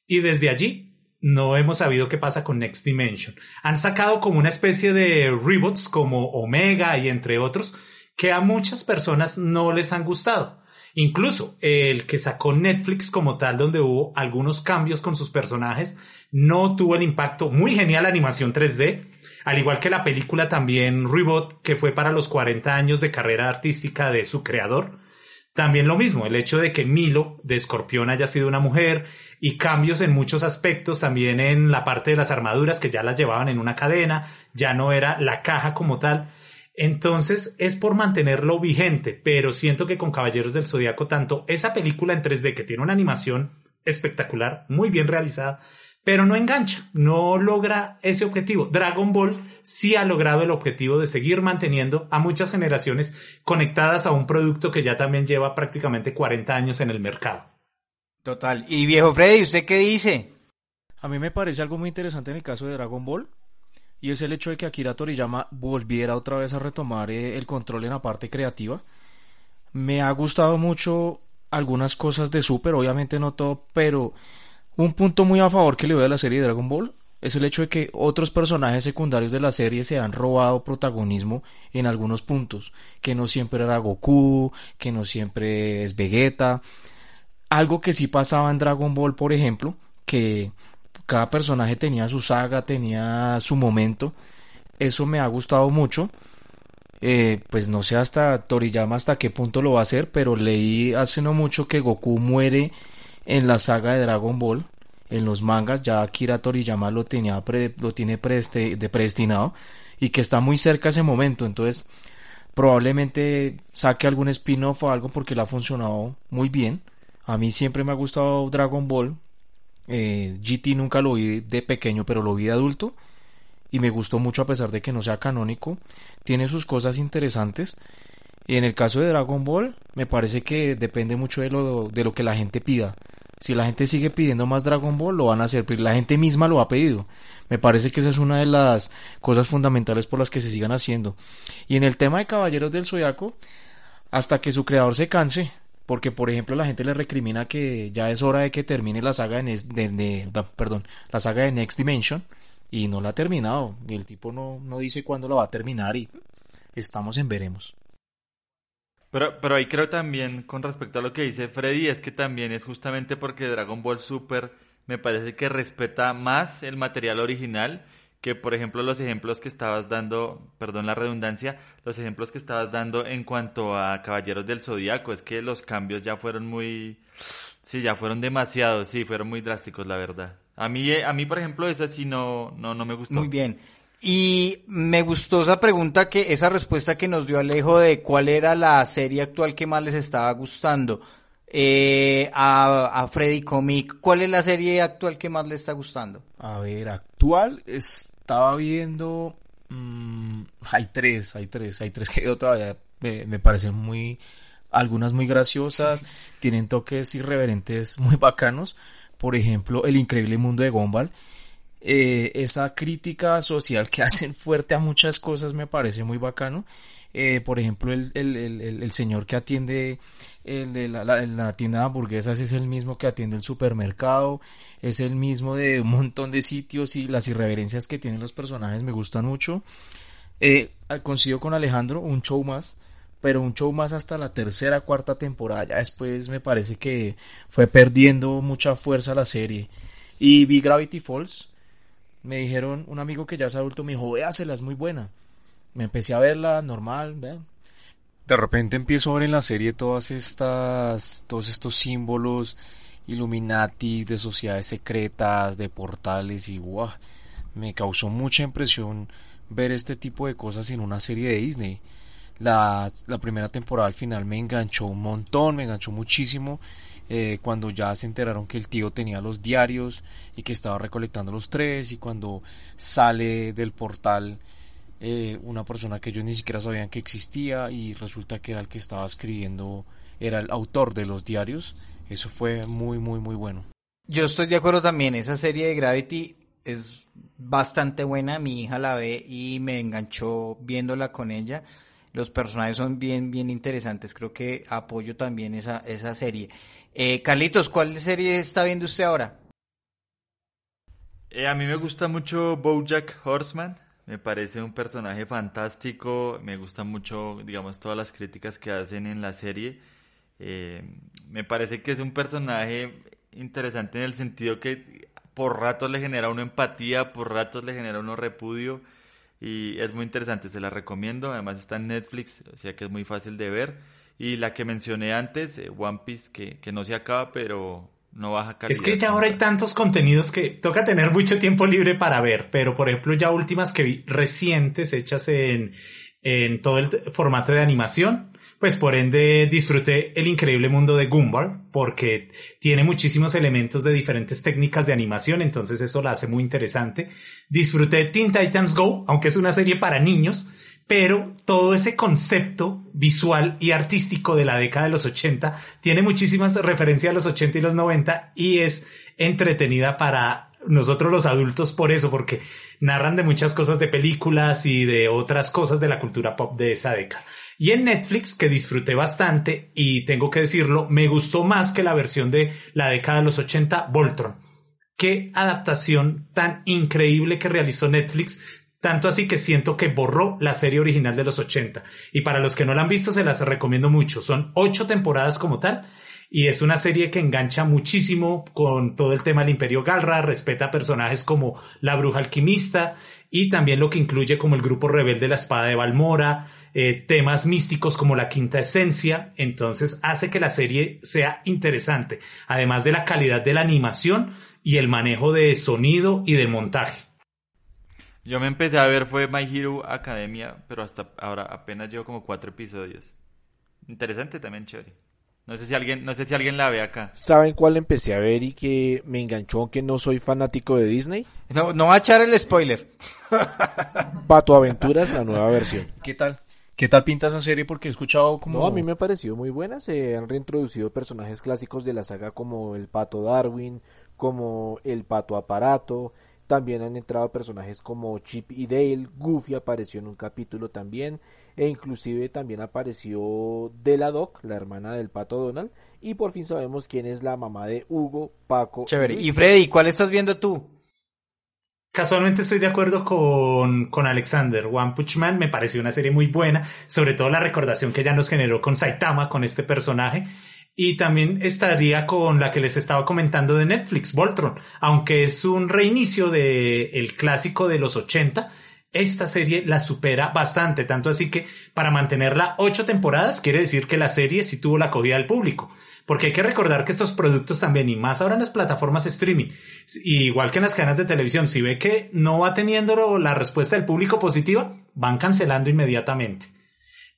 Y desde allí no hemos sabido qué pasa con Next Dimension. Han sacado como una especie de reboots como Omega y entre otros que a muchas personas no les han gustado. Incluso el que sacó Netflix como tal, donde hubo algunos cambios con sus personajes, no tuvo el impacto. Muy genial animación 3D, al igual que la película también Reboot, que fue para los 40 años de carrera artística de su creador. También lo mismo, el hecho de que Milo de Escorpión haya sido una mujer y cambios en muchos aspectos, también en la parte de las armaduras que ya las llevaban en una cadena, ya no era la caja como tal. Entonces es por mantenerlo vigente, pero siento que con Caballeros del Zodiaco tanto esa película en 3D que tiene una animación espectacular, muy bien realizada, pero no engancha, no logra ese objetivo. Dragon Ball sí ha logrado el objetivo de seguir manteniendo a muchas generaciones conectadas a un producto que ya también lleva prácticamente 40 años en el mercado. Total. Y viejo Freddy, ¿usted qué dice? A mí me parece algo muy interesante en el caso de Dragon Ball y es el hecho de que Akira Toriyama volviera otra vez a retomar eh, el control en la parte creativa. Me ha gustado mucho algunas cosas de Super, obviamente no todo, pero un punto muy a favor que le doy a la serie de Dragon Ball es el hecho de que otros personajes secundarios de la serie se han robado protagonismo en algunos puntos, que no siempre era Goku, que no siempre es Vegeta. Algo que sí pasaba en Dragon Ball, por ejemplo, que cada personaje tenía su saga, tenía su momento. Eso me ha gustado mucho. Eh, pues no sé hasta Toriyama hasta qué punto lo va a hacer, pero leí hace no mucho que Goku muere en la saga de Dragon Ball, en los mangas, ya Akira Toriyama lo, tenía lo tiene de predestinado y que está muy cerca ese momento, entonces probablemente saque algún spin-off o algo porque le ha funcionado muy bien. A mí siempre me ha gustado Dragon Ball, eh, GT nunca lo vi de pequeño, pero lo vi de adulto y me gustó mucho a pesar de que no sea canónico. Tiene sus cosas interesantes. Y en el caso de Dragon Ball, me parece que depende mucho de lo, de lo que la gente pida. Si la gente sigue pidiendo más Dragon Ball, lo van a hacer, pero la gente misma lo ha pedido. Me parece que esa es una de las cosas fundamentales por las que se sigan haciendo. Y en el tema de Caballeros del Zodiaco, hasta que su creador se canse, porque por ejemplo la gente le recrimina que ya es hora de que termine la saga de, de, de, perdón, la saga de Next Dimension y no la ha terminado. Y el tipo no, no dice cuándo la va a terminar y estamos en veremos. Pero, pero ahí creo también, con respecto a lo que dice Freddy, es que también es justamente porque Dragon Ball Super me parece que respeta más el material original que por ejemplo los ejemplos que estabas dando, perdón la redundancia, los ejemplos que estabas dando en cuanto a Caballeros del Zodíaco, es que los cambios ya fueron muy, sí, ya fueron demasiados, sí, fueron muy drásticos, la verdad. A mí, eh, a mí por ejemplo, esa sí no, no, no me gustó. Muy bien. Y me gustó esa pregunta que, esa respuesta que nos dio Alejo de cuál era la serie actual que más les estaba gustando. Eh, a, a Freddy Comic, ¿cuál es la serie actual que más le está gustando? A ver, actual, estaba viendo... mm, hay tres, hay tres, hay tres que yo todavía me, me parecen muy... Algunas muy graciosas, tienen toques irreverentes muy bacanos. Por ejemplo, El Increíble Mundo de Gumball. Eh, esa crítica social que [laughs] hacen fuerte a muchas cosas me parece muy bacano. Eh, por ejemplo, el, el, el, señor que atiende el de la, tienda de hamburguesas es el mismo que atiende el supermercado, es el mismo de un montón de sitios y las irreverencias que tienen los personajes me gustan mucho. Eh, coincido con Alejandro, un show más, pero un show más hasta la tercera, cuarta temporada. Ya después me parece que fue perdiendo mucha fuerza la serie. Y vi Gravity Falls. Me dijeron, un amigo que ya es adulto me dijo, véasela, es muy buena. Me empecé a verla normal, vean. De repente empiezo a ver en la serie todas estas, todos estos símbolos Illuminati, de sociedades secretas, de portales y guau, me causó mucha impresión ver este tipo de cosas en una serie de Disney. La, la primera temporada al final me enganchó un montón, me enganchó muchísimo. Eh, cuando ya se enteraron que el tío tenía los diarios y que estaba recolectando los tres y cuando sale del portal eh, una persona que ellos ni siquiera sabían que existía y resulta que era el que estaba escribiendo, era el autor de los diarios. Eso fue muy, muy, muy bueno. Yo estoy de acuerdo también, esa serie de Gravity es bastante buena, mi hija la ve y me enganchó viéndola con ella. Los personajes son bien, bien interesantes, creo que apoyo también esa, esa serie. Eh, Carlitos, ¿cuál serie está viendo usted ahora? Eh, a mí me gusta mucho Bojack Horseman, me parece un personaje fantástico, me gusta mucho, digamos, todas las críticas que hacen en la serie. Eh, me parece que es un personaje interesante en el sentido que por ratos le genera una empatía, por ratos le genera uno repudio y es muy interesante, se la recomiendo, además está en Netflix, o sea que es muy fácil de ver. Y la que mencioné antes, eh, One Piece, que, que no se acaba, pero no baja calidad. Es que ya ahora hay tantos contenidos que toca tener mucho tiempo libre para ver, pero por ejemplo ya últimas que vi recientes hechas en, en todo el formato de animación, pues por ende disfruté el increíble mundo de Gumball porque tiene muchísimos elementos de diferentes técnicas de animación, entonces eso la hace muy interesante. Disfruté Teen Titans Go, aunque es una serie para niños, pero todo ese concepto visual y artístico de la década de los 80 tiene muchísimas referencias a los 80 y los 90 y es entretenida para nosotros los adultos por eso, porque narran de muchas cosas de películas y de otras cosas de la cultura pop de esa década. Y en Netflix, que disfruté bastante, y tengo que decirlo, me gustó más que la versión de la década de los 80, Voltron. Qué adaptación tan increíble que realizó Netflix, tanto así que siento que borró la serie original de los 80. Y para los que no la han visto, se las recomiendo mucho. Son ocho temporadas como tal. Y es una serie que engancha muchísimo con todo el tema del Imperio Galra, respeta personajes como la bruja alquimista y también lo que incluye como el grupo rebelde la espada de Balmora, eh, temas místicos como la quinta esencia, entonces hace que la serie sea interesante, además de la calidad de la animación y el manejo de sonido y del montaje. Yo me empecé a ver fue My Hero Academia, pero hasta ahora apenas llevo como cuatro episodios. Interesante también, chévere. No sé si alguien, no sé si alguien la ve acá. ¿Saben cuál empecé a ver y que me enganchó aunque no soy fanático de Disney? No, no va a echar el spoiler. [laughs] Pato Aventuras, la nueva versión. ¿Qué tal? ¿Qué tal pinta esa serie? Porque he escuchado como... No, a mí me ha parecido muy buena. Se han reintroducido personajes clásicos de la saga como el Pato Darwin, como el Pato Aparato. También han entrado personajes como Chip y Dale. Goofy apareció en un capítulo también. E inclusive también apareció Della Doc, la hermana del Pato Donald. Y por fin sabemos quién es la mamá de Hugo, Paco. Chévere. Y Freddy, ¿cuál estás viendo tú? Casualmente estoy de acuerdo con, con Alexander. One Punch Man me pareció una serie muy buena, sobre todo la recordación que ya nos generó con Saitama, con este personaje. Y también estaría con la que les estaba comentando de Netflix, Voltron, aunque es un reinicio de el clásico de los 80, esta serie la supera bastante, tanto así que para mantenerla ocho temporadas quiere decir que la serie sí tuvo la acogida del público. Porque hay que recordar que estos productos también, y más ahora en las plataformas streaming, igual que en las cadenas de televisión, si ve que no va teniendo la respuesta del público positiva, van cancelando inmediatamente.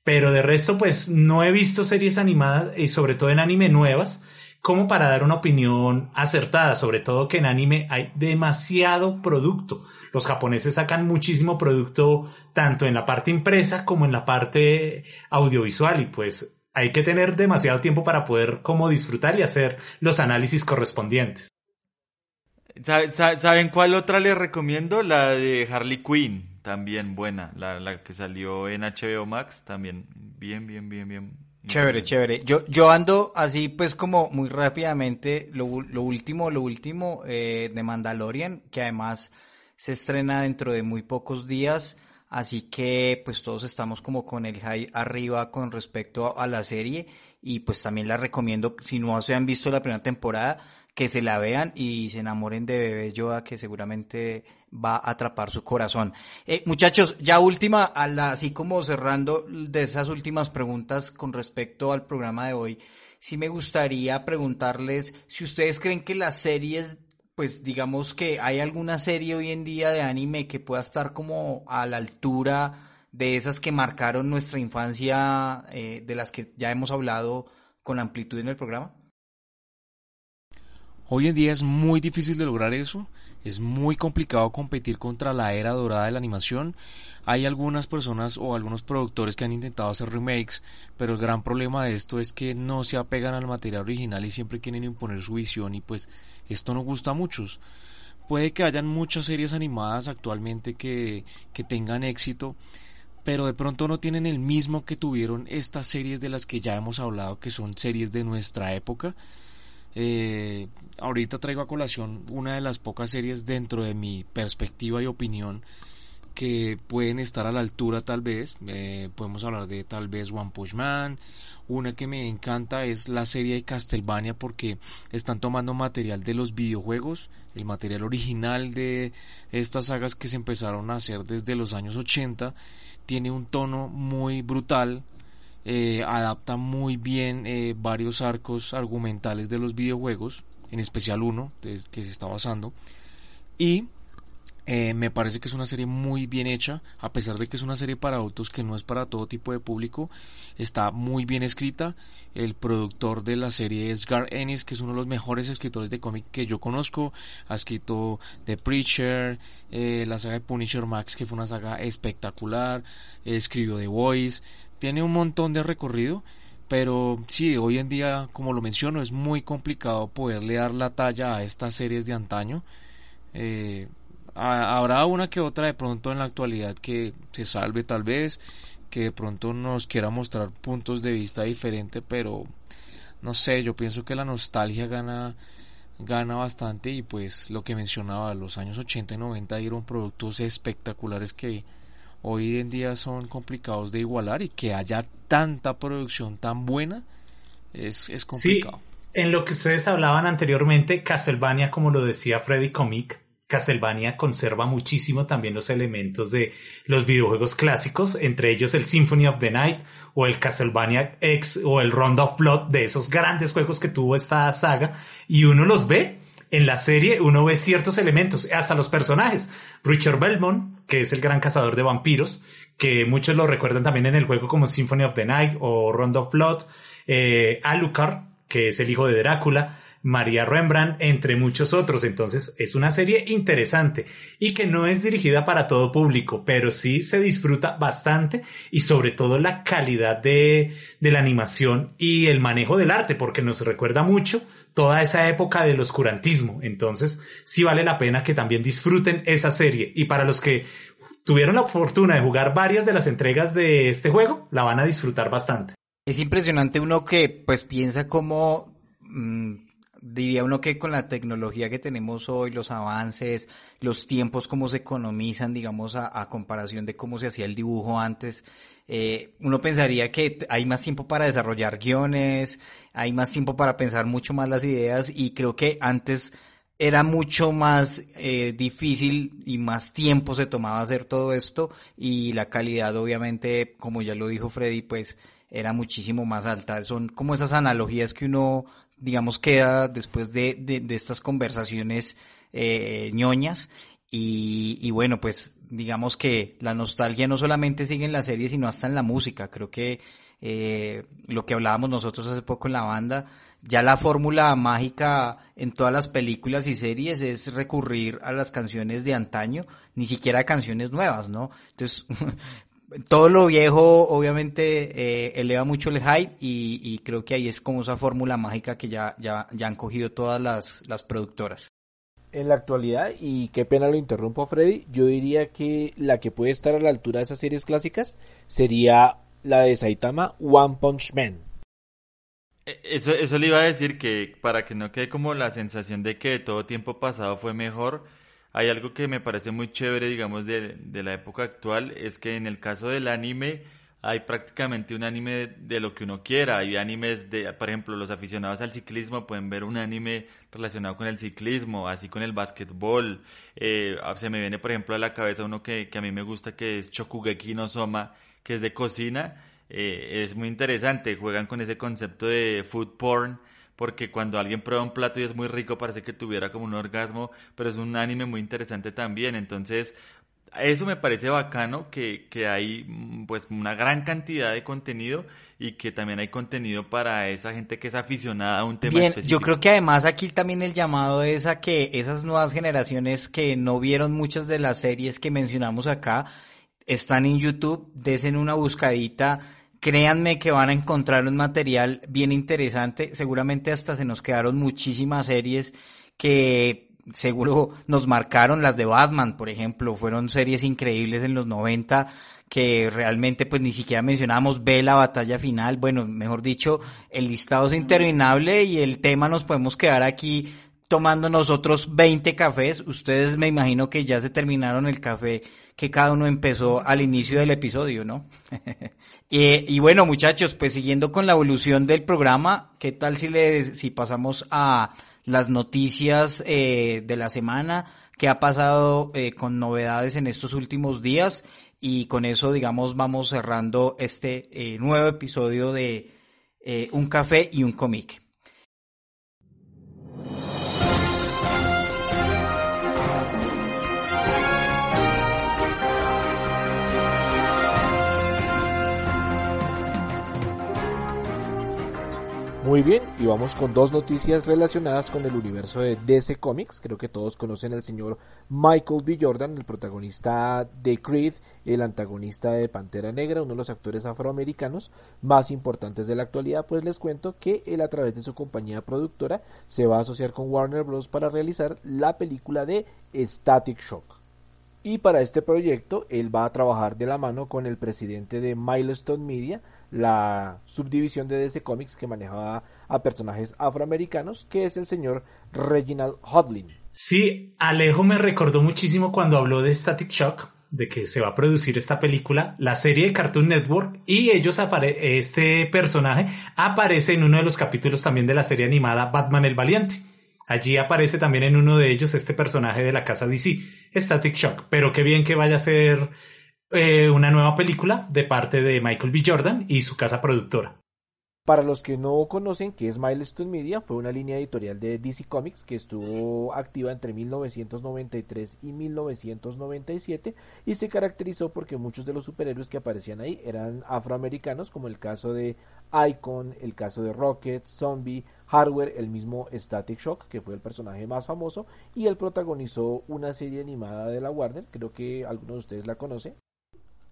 Pero de resto, pues no he visto series animadas y sobre todo en anime nuevas como para dar una opinión acertada, sobre todo que en anime hay demasiado producto. Los japoneses sacan muchísimo producto tanto en la parte impresa como en la parte audiovisual y pues hay que tener demasiado tiempo para poder como disfrutar y hacer los análisis correspondientes. ¿Saben cuál otra les recomiendo? La de Harley Quinn, también buena, la, la que salió en HBO Max, también bien, bien, bien, bien. Chévere, chévere. Yo, yo ando así pues como muy rápidamente, lo, lo último, lo último eh, de Mandalorian, que además se estrena dentro de muy pocos días, así que pues todos estamos como con el high arriba con respecto a, a la serie y pues también la recomiendo, si no se han visto la primera temporada, que se la vean y se enamoren de Bebé Yoda, que seguramente va a atrapar su corazón. Eh, muchachos, ya última, a la, así como cerrando de esas últimas preguntas con respecto al programa de hoy, sí me gustaría preguntarles si ustedes creen que las series, pues digamos que hay alguna serie hoy en día de anime que pueda estar como a la altura de esas que marcaron nuestra infancia, eh, de las que ya hemos hablado con amplitud en el programa. Hoy en día es muy difícil de lograr eso, es muy complicado competir contra la era dorada de la animación. Hay algunas personas o algunos productores que han intentado hacer remakes, pero el gran problema de esto es que no se apegan al material original y siempre quieren imponer su visión y pues esto no gusta a muchos. Puede que hayan muchas series animadas actualmente que, que tengan éxito, pero de pronto no tienen el mismo que tuvieron estas series de las que ya hemos hablado, que son series de nuestra época eh, ahorita traigo a colación una de las pocas series dentro de mi perspectiva y opinión que pueden estar a la altura tal vez. Eh, podemos hablar de tal vez One Punch Man. Una que me encanta es la serie de Castlevania porque están tomando material de los videojuegos, el material original de estas sagas que se empezaron a hacer desde los años 80. Tiene un tono muy brutal, eh, adapta muy bien eh, varios arcos argumentales de los videojuegos, en especial uno que se está basando. Y eh, me parece que es una serie muy bien hecha, a pesar de que es una serie para adultos que no es para todo tipo de público, está muy bien escrita. El productor de la serie es Gar Ennis, que es uno de los mejores escritores de cómic que yo conozco. Ha escrito The Preacher, la saga de Punisher Max, que fue una saga espectacular. escribió The Voice. Tiene un montón de recorrido. Pero sí, hoy en día, como lo menciono, es muy complicado poderle dar la talla a estas series de antaño. Eh, habrá una que otra de pronto en la actualidad que se salve tal vez, que de pronto nos quiera mostrar puntos de vista diferentes, pero no sé, yo pienso que la nostalgia gana gana bastante y pues lo que mencionaba, los años 80 y 90 dieron productos espectaculares que hoy en día son complicados de igualar y que haya tanta producción tan buena es, es complicado. en lo que ustedes hablaban anteriormente, Castlevania, como lo decía Freddy Comic, Castlevania conserva muchísimo también los elementos de los videojuegos clásicos, entre ellos el Symphony of the Night o el Castlevania X o el Round of Blood, de esos grandes juegos que tuvo esta saga, y uno los ve en la serie, uno ve ciertos elementos, hasta los personajes. Richard Belmont, que es el gran cazador de vampiros, que muchos lo recuerdan también en el juego como Symphony of the Night o Round of Blood, eh, Alucard, que es el hijo de Drácula, María Rembrandt, entre muchos otros. Entonces es una serie interesante y que no es dirigida para todo público, pero sí se disfruta bastante y sobre todo la calidad de, de la animación y el manejo del arte, porque nos recuerda mucho toda esa época del oscurantismo. Entonces sí vale la pena que también disfruten esa serie. Y para los que tuvieron la fortuna de jugar varias de las entregas de este juego, la van a disfrutar bastante. Es impresionante uno que pues piensa como... Mm, diría uno que con la tecnología que tenemos hoy, los avances, los tiempos, cómo se economizan, digamos, a, a comparación de cómo se hacía el dibujo antes, eh, uno pensaría que hay más tiempo para desarrollar guiones, hay más tiempo para pensar mucho más las ideas y creo que antes era mucho más eh, difícil y más tiempo se tomaba hacer todo esto y la calidad obviamente, como ya lo dijo Freddy, pues era muchísimo más alta. Son como esas analogías que uno, digamos, queda después de, de, estas conversaciones eh, ñoñas. Y, y, bueno, pues digamos que la nostalgia no solamente sigue en la serie, sino hasta en la música. Creo que eh, lo que hablábamos nosotros hace poco en la banda, ya la fórmula mágica en todas las películas y series es recurrir a las canciones de antaño, ni siquiera a canciones nuevas, ¿no? Entonces, [laughs] todo lo viejo obviamente eh, eleva mucho el hype y, y, creo que ahí es como esa fórmula mágica que ya, ya, ya han cogido todas las, las productoras. En la actualidad, y qué pena lo interrumpo Freddy, yo diría que la que puede estar a la altura de esas series clásicas sería la de Saitama One Punch Man. Eso, eso le iba a decir que para que no quede como la sensación de que todo tiempo pasado fue mejor, hay algo que me parece muy chévere, digamos, de, de la época actual, es que en el caso del anime hay prácticamente un anime de, lo que uno quiera. Hay animes de, por ejemplo, los aficionados al ciclismo pueden ver un anime relacionado con el ciclismo, así con el básquetbol. Eh, se me viene, por ejemplo, a la cabeza uno que, que a mí me gusta, que es Chokugeki no Soma, que es de cocina eh, es muy interesante, juegan con ese concepto de food porn, porque cuando alguien prueba un plato y es muy rico parece que tuviera como un orgasmo, pero es un anime muy interesante también, entonces eso me parece bacano que, que hay mm, pues una gran cantidad de contenido y que también hay contenido para esa gente que es aficionada a un tema Bien, específico. yo creo que además aquí también el llamado es a que esas nuevas generaciones que no vieron muchas de las series que mencionamos acá, están en YouTube, desen una buscadita, créanme que van a encontrar un material bien interesante, seguramente hasta se nos quedaron muchísimas series que seguro nos marcaron, las de Batman, por ejemplo, fueron series increíbles en los 90 que realmente pues ni siquiera mencionamos, ve la batalla final, bueno, mejor dicho, el listado es interminable y el tema nos podemos quedar aquí tomando nosotros 20 cafés, ustedes me imagino que ya se terminaron el café que cada uno empezó al inicio del episodio, ¿no? [laughs] y, y, bueno, muchachos, pues siguiendo con la evolución del programa, ¿qué tal si le si pasamos a las noticias eh, de la semana? ¿Qué ha pasado eh, con novedades en estos últimos días? Y con eso, digamos, vamos cerrando este eh, nuevo episodio de Un café y un cómic. Muy bien, y vamos con dos noticias relacionadas con el universo de DC Comics. Creo que todos conocen al señor Michael B. Jordan, el protagonista de Creed, el antagonista de Pantera Negra, uno de los actores afroamericanos más importantes de la actualidad. Pues les cuento que él a través de su compañía productora se va a asociar con Warner Bros. para realizar la película de Static Shock. Y para este proyecto él va a trabajar de la mano con el presidente de Milestone Media, la subdivisión de DC Comics que manejaba a personajes afroamericanos, que es el señor Reginald Hodlin. Sí, Alejo me recordó muchísimo cuando habló de Static Shock, de que se va a producir esta película, la serie de Cartoon Network, y ellos apare este personaje aparece en uno de los capítulos también de la serie animada Batman el Valiente. Allí aparece también en uno de ellos este personaje de la casa DC, Static Shock, pero qué bien que vaya a ser eh, una nueva película de parte de Michael B. Jordan y su casa productora. Para los que no conocen qué es Milestone Media, fue una línea editorial de DC Comics que estuvo activa entre 1993 y 1997 y se caracterizó porque muchos de los superhéroes que aparecían ahí eran afroamericanos, como el caso de Icon, el caso de Rocket, Zombie, Hardware, el mismo Static Shock, que fue el personaje más famoso, y él protagonizó una serie animada de la Warner, creo que algunos de ustedes la conocen,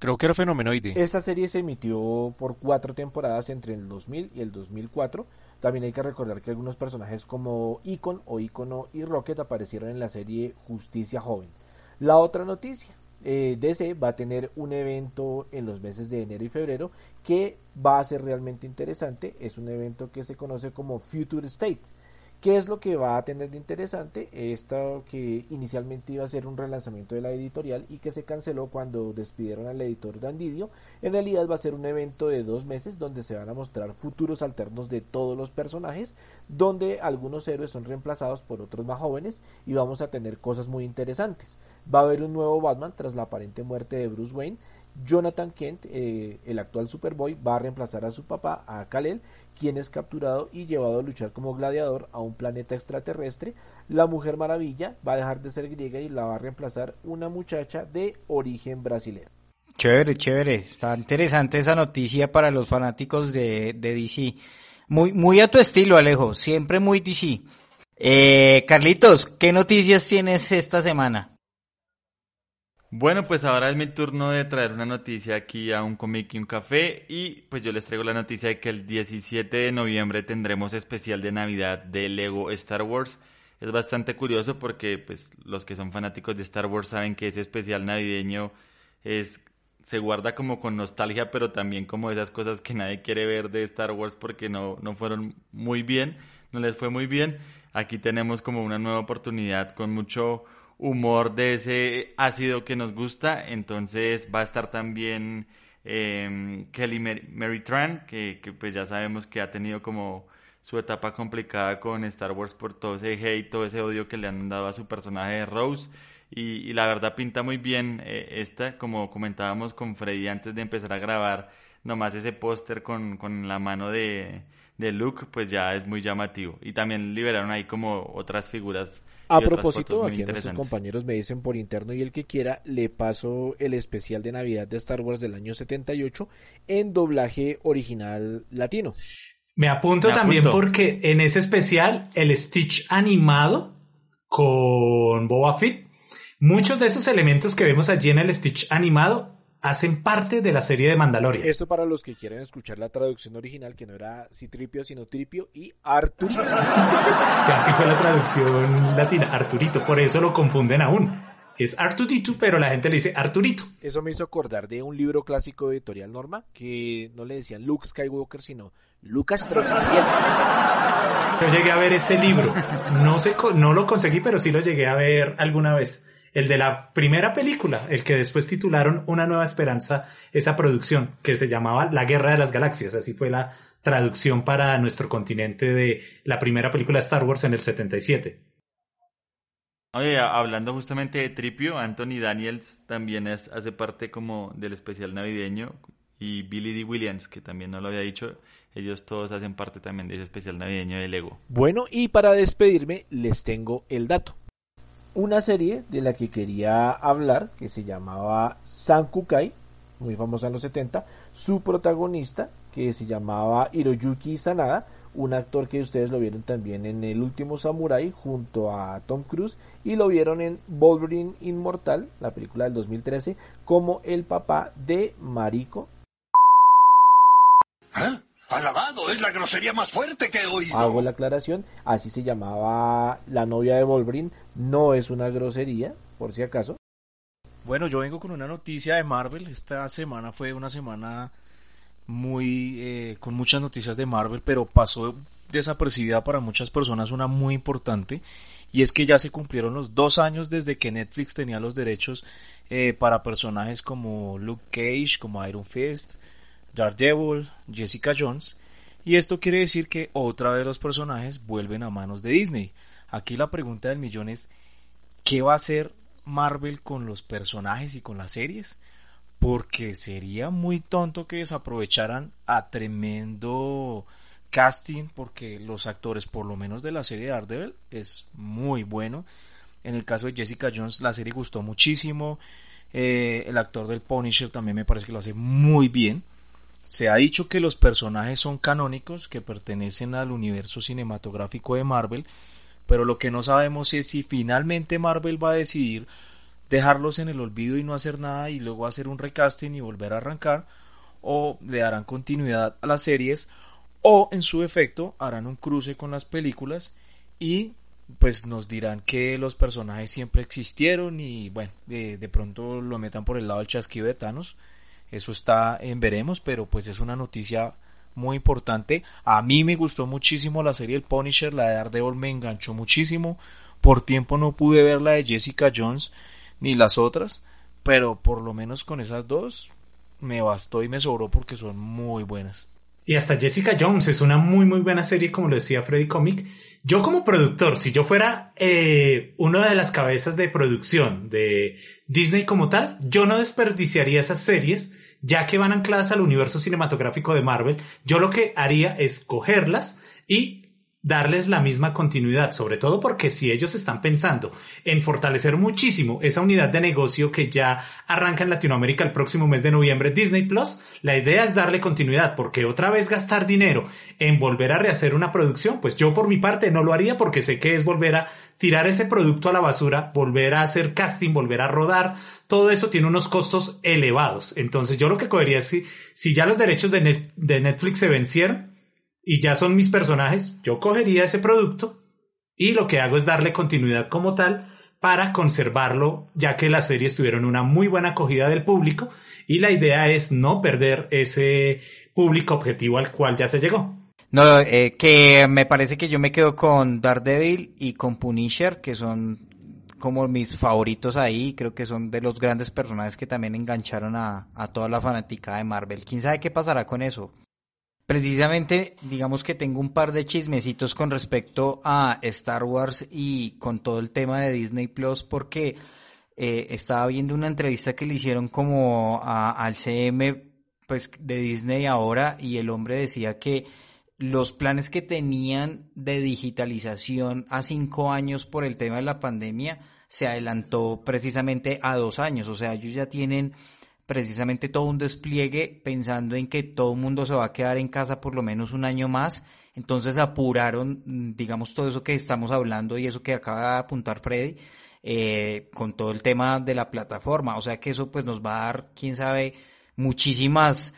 Creo que era Fenomenoide. Esta serie se emitió por cuatro temporadas entre el 2000 y el 2004. También hay que recordar que algunos personajes como Icon o Icono y Rocket aparecieron en la serie Justicia Joven. La otra noticia, eh, DC va a tener un evento en los meses de enero y febrero que va a ser realmente interesante. Es un evento que se conoce como Future State ¿Qué es lo que va a tener de interesante? Esto que inicialmente iba a ser un relanzamiento de la editorial y que se canceló cuando despidieron al editor Dan Didio, en realidad va a ser un evento de dos meses donde se van a mostrar futuros alternos de todos los personajes, donde algunos héroes son reemplazados por otros más jóvenes y vamos a tener cosas muy interesantes. Va a haber un nuevo Batman tras la aparente muerte de Bruce Wayne. Jonathan Kent, eh, el actual Superboy, va a reemplazar a su papá, a Kal-El, quien es capturado y llevado a luchar como gladiador a un planeta extraterrestre. La Mujer Maravilla va a dejar de ser griega y la va a reemplazar una muchacha de origen brasileño. Chévere, chévere. Está interesante esa noticia para los fanáticos de, de DC. Muy, muy a tu estilo, Alejo. Siempre muy DC. Eh, Carlitos, ¿qué noticias tienes esta semana? Bueno, pues ahora es mi turno de traer una noticia aquí a un cómic y un café y pues yo les traigo la noticia de que el 17 de noviembre tendremos especial de Navidad de Lego Star Wars. Es bastante curioso porque pues los que son fanáticos de Star Wars saben que ese especial navideño es se guarda como con nostalgia, pero también como esas cosas que nadie quiere ver de Star Wars porque no, no fueron muy bien, no les fue muy bien. Aquí tenemos como una nueva oportunidad con mucho humor de ese ácido que nos gusta. Entonces va a estar también eh, Kelly Mary, Tran, que, que, pues ya sabemos que ha tenido como su etapa complicada con Star Wars por todo ese hate, todo ese odio que le han dado a su personaje de Rose. Y, y la verdad pinta muy bien eh, esta, como comentábamos con Freddy antes de empezar a grabar, nomás ese póster con, con la mano de, de Luke, pues ya es muy llamativo. Y también liberaron ahí como otras figuras a propósito, aquí nuestros compañeros me dicen por interno y el que quiera, le paso el especial de Navidad de Star Wars del año 78 en doblaje original latino. Me apunto Me también apunto. porque en ese especial, el Stitch animado con Boba Fett, muchos de esos elementos que vemos allí en el Stitch animado hacen parte de la serie de Mandalorian. Esto para los que quieren escuchar la traducción original, que no era Citripio, sino Tripio y Arturito. [laughs] Así fue la traducción latina, Arturito, por eso lo confunden aún. Es Arturito, pero la gente le dice Arturito. Eso me hizo acordar de un libro clásico de Editorial Norma, que no le decían Luke Skywalker, sino Lucas Trojaniel. Yo llegué a ver ese libro. No, sé, co- no lo conseguí, pero sí lo llegué a ver alguna vez. El de la primera película, el que después titularon Una nueva esperanza, esa producción, que se llamaba La Guerra de las Galaxias. Así fue la traducción para nuestro continente de la primera película de Star Wars en el 77. Oye, hablando justamente de Tripio, Anthony Daniels también es, hace parte como del especial navideño y Billy D. Williams, que también no lo había dicho, ellos todos hacen parte también de ese especial navideño de Lego. Bueno, y para despedirme les tengo el dato. Una serie de la que quería hablar, que se llamaba Sankukai, muy famosa en los 70, su protagonista, que se llamaba Hiroyuki Sanada, un actor que ustedes lo vieron también en El último Samurai junto a Tom Cruise y lo vieron en Wolverine Inmortal, la película del 2013, como el papá de Mariko. ¿Eh? Alabado, es la grosería más fuerte que he oído. Hago la aclaración, así se llamaba la novia de Wolverine, no es una grosería, por si acaso. Bueno, yo vengo con una noticia de Marvel. Esta semana fue una semana muy eh, con muchas noticias de Marvel, pero pasó desapercibida para muchas personas una muy importante y es que ya se cumplieron los dos años desde que Netflix tenía los derechos eh, para personajes como Luke Cage, como Iron Fist, Daredevil, Jessica Jones y esto quiere decir que otra vez los personajes vuelven a manos de Disney. Aquí la pregunta del millón es ¿qué va a hacer Marvel con los personajes y con las series? Porque sería muy tonto que desaprovecharan a tremendo casting porque los actores, por lo menos de la serie de Daredevil, es muy bueno. En el caso de Jessica Jones, la serie gustó muchísimo. Eh, el actor del Punisher también me parece que lo hace muy bien. Se ha dicho que los personajes son canónicos, que pertenecen al universo cinematográfico de Marvel, pero lo que no sabemos es si finalmente Marvel va a decidir dejarlos en el olvido y no hacer nada y luego hacer un recasting y volver a arrancar, o le darán continuidad a las series, o en su efecto harán un cruce con las películas y pues nos dirán que los personajes siempre existieron y bueno, de, de pronto lo metan por el lado del chasquido de Thanos. Eso está en veremos, pero pues es una noticia muy importante. A mí me gustó muchísimo la serie El Punisher, la de Daredevil me enganchó muchísimo. Por tiempo no pude ver la de Jessica Jones ni las otras, pero por lo menos con esas dos me bastó y me sobró porque son muy buenas. Y hasta Jessica Jones es una muy muy buena serie, como lo decía Freddy Comic. Yo como productor, si yo fuera eh, una de las cabezas de producción de Disney como tal, yo no desperdiciaría esas series, ya que van ancladas al universo cinematográfico de Marvel. Yo lo que haría es cogerlas y darles la misma continuidad, sobre todo porque si ellos están pensando en fortalecer muchísimo esa unidad de negocio que ya arranca en Latinoamérica el próximo mes de noviembre Disney Plus, la idea es darle continuidad, porque otra vez gastar dinero en volver a rehacer una producción, pues yo por mi parte no lo haría porque sé que es volver a tirar ese producto a la basura, volver a hacer casting, volver a rodar, todo eso tiene unos costos elevados. Entonces yo lo que cogería es si, ya los derechos de Netflix se vencieron, y ya son mis personajes, yo cogería ese producto y lo que hago es darle continuidad como tal para conservarlo, ya que las series tuvieron una muy buena acogida del público y la idea es no perder ese público objetivo al cual ya se llegó. No, eh, que me parece que yo me quedo con Daredevil y con Punisher, que son como mis favoritos ahí, creo que son de los grandes personajes que también engancharon a, a toda la fanática de Marvel. ¿Quién sabe qué pasará con eso? Precisamente, digamos que tengo un par de chismecitos con respecto a Star Wars y con todo el tema de Disney Plus, porque eh, estaba viendo una entrevista que le hicieron como a- al CM pues, de Disney ahora y el hombre decía que los planes que tenían de digitalización a cinco años por el tema de la pandemia se adelantó precisamente a dos años. O sea, ellos ya tienen precisamente todo un despliegue pensando en que todo el mundo se va a quedar en casa por lo menos un año más. Entonces apuraron, digamos, todo eso que estamos hablando y eso que acaba de apuntar Freddy, eh, con todo el tema de la plataforma. O sea que eso pues nos va a dar, quién sabe, muchísimas,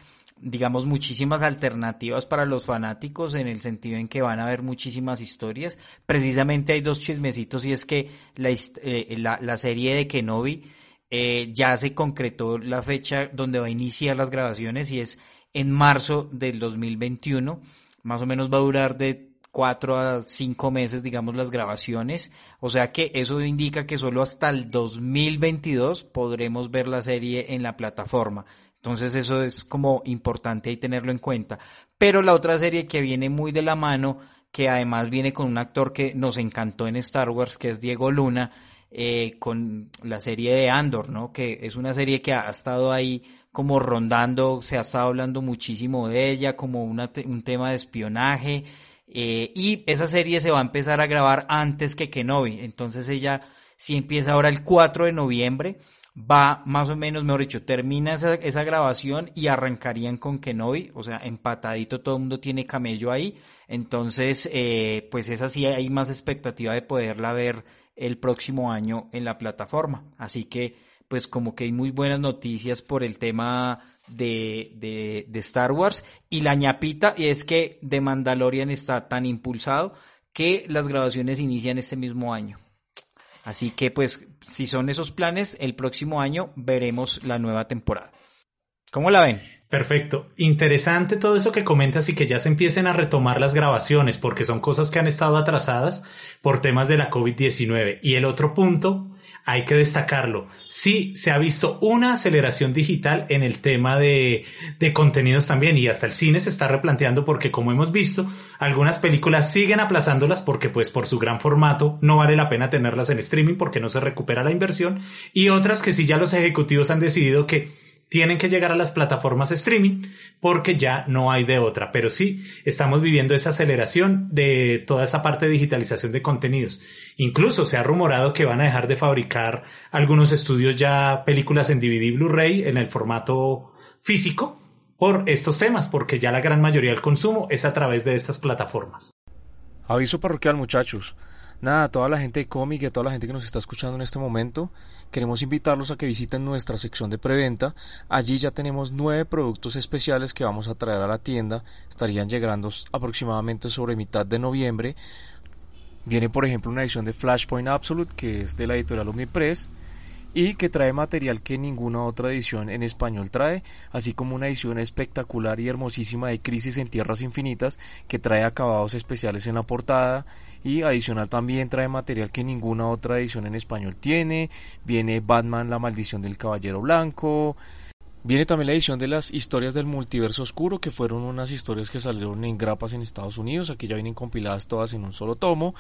digamos, muchísimas alternativas para los fanáticos en el sentido en que van a haber muchísimas historias. Precisamente hay dos chismecitos y es que la, eh, la, la serie de Kenobi eh, ya se concretó la fecha donde va a iniciar las grabaciones y es en marzo del 2021. Más o menos va a durar de cuatro a cinco meses, digamos, las grabaciones. O sea que eso indica que solo hasta el 2022 podremos ver la serie en la plataforma. Entonces eso es como importante ahí tenerlo en cuenta. Pero la otra serie que viene muy de la mano, que además viene con un actor que nos encantó en Star Wars, que es Diego Luna, eh, con la serie de Andor, ¿no? Que es una serie que ha estado ahí como rondando, se ha estado hablando muchísimo de ella, como una te- un tema de espionaje, eh, y esa serie se va a empezar a grabar antes que Kenobi, entonces ella, si empieza ahora el 4 de noviembre, va más o menos, mejor dicho, termina esa, esa grabación y arrancarían con Kenobi, o sea, empatadito, todo el mundo tiene camello ahí, entonces, eh, pues esa sí hay más expectativa de poderla ver el próximo año en la plataforma. Así que, pues como que hay muy buenas noticias por el tema de, de, de Star Wars. Y la ñapita es que The Mandalorian está tan impulsado que las grabaciones inician este mismo año. Así que, pues, si son esos planes, el próximo año veremos la nueva temporada. ¿Cómo la ven? Perfecto. Interesante todo eso que comentas y que ya se empiecen a retomar las grabaciones porque son cosas que han estado atrasadas por temas de la COVID-19. Y el otro punto, hay que destacarlo. Sí, se ha visto una aceleración digital en el tema de, de contenidos también y hasta el cine se está replanteando porque como hemos visto, algunas películas siguen aplazándolas porque pues por su gran formato no vale la pena tenerlas en streaming porque no se recupera la inversión y otras que sí ya los ejecutivos han decidido que tienen que llegar a las plataformas streaming porque ya no hay de otra. Pero sí, estamos viviendo esa aceleración de toda esa parte de digitalización de contenidos. Incluso se ha rumorado que van a dejar de fabricar algunos estudios ya películas en DVD Blu-ray en el formato físico por estos temas, porque ya la gran mayoría del consumo es a través de estas plataformas. Aviso parroquial, muchachos. Nada, toda la gente de cómic y a toda la gente que nos está escuchando en este momento, queremos invitarlos a que visiten nuestra sección de preventa. Allí ya tenemos nueve productos especiales que vamos a traer a la tienda. Estarían llegando aproximadamente sobre mitad de noviembre. Viene, por ejemplo, una edición de Flashpoint Absolute, que es de la editorial Omnipress. Y que trae material que ninguna otra edición en español trae, así como una edición espectacular y hermosísima de Crisis en Tierras Infinitas que trae acabados especiales en la portada y adicional también trae material que ninguna otra edición en español tiene, viene Batman La Maldición del Caballero Blanco, Viene también la edición de las historias del multiverso oscuro, que fueron unas historias que salieron en grapas en Estados Unidos. Aquí ya vienen compiladas todas en un solo tomo.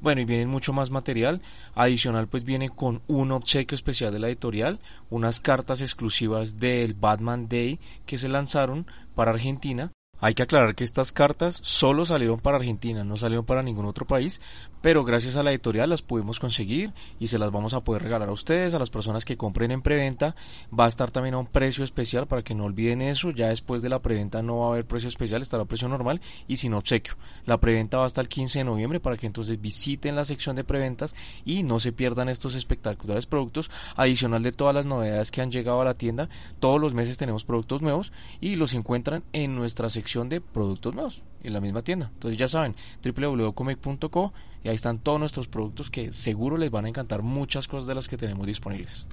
Bueno, y vienen mucho más material. Adicional, pues viene con un obsequio especial de la editorial, unas cartas exclusivas del Batman Day que se lanzaron para Argentina hay que aclarar que estas cartas solo salieron para Argentina, no salieron para ningún otro país, pero gracias a la editorial las pudimos conseguir y se las vamos a poder regalar a ustedes, a las personas que compren en preventa. Va a estar también a un precio especial para que no olviden eso. Ya después de la preventa no va a haber precio especial, estará a precio normal y sin obsequio. La preventa va hasta el 15 de noviembre para que entonces visiten la sección de preventas y no se pierdan estos espectaculares productos. Adicional de todas las novedades que han llegado a la tienda, todos los meses tenemos productos nuevos y los encuentran en nuestra sección de productos nuevos en la misma tienda. Entonces ya saben, www.comic.co y ahí están todos nuestros productos que seguro les van a encantar muchas cosas de las que tenemos disponibles.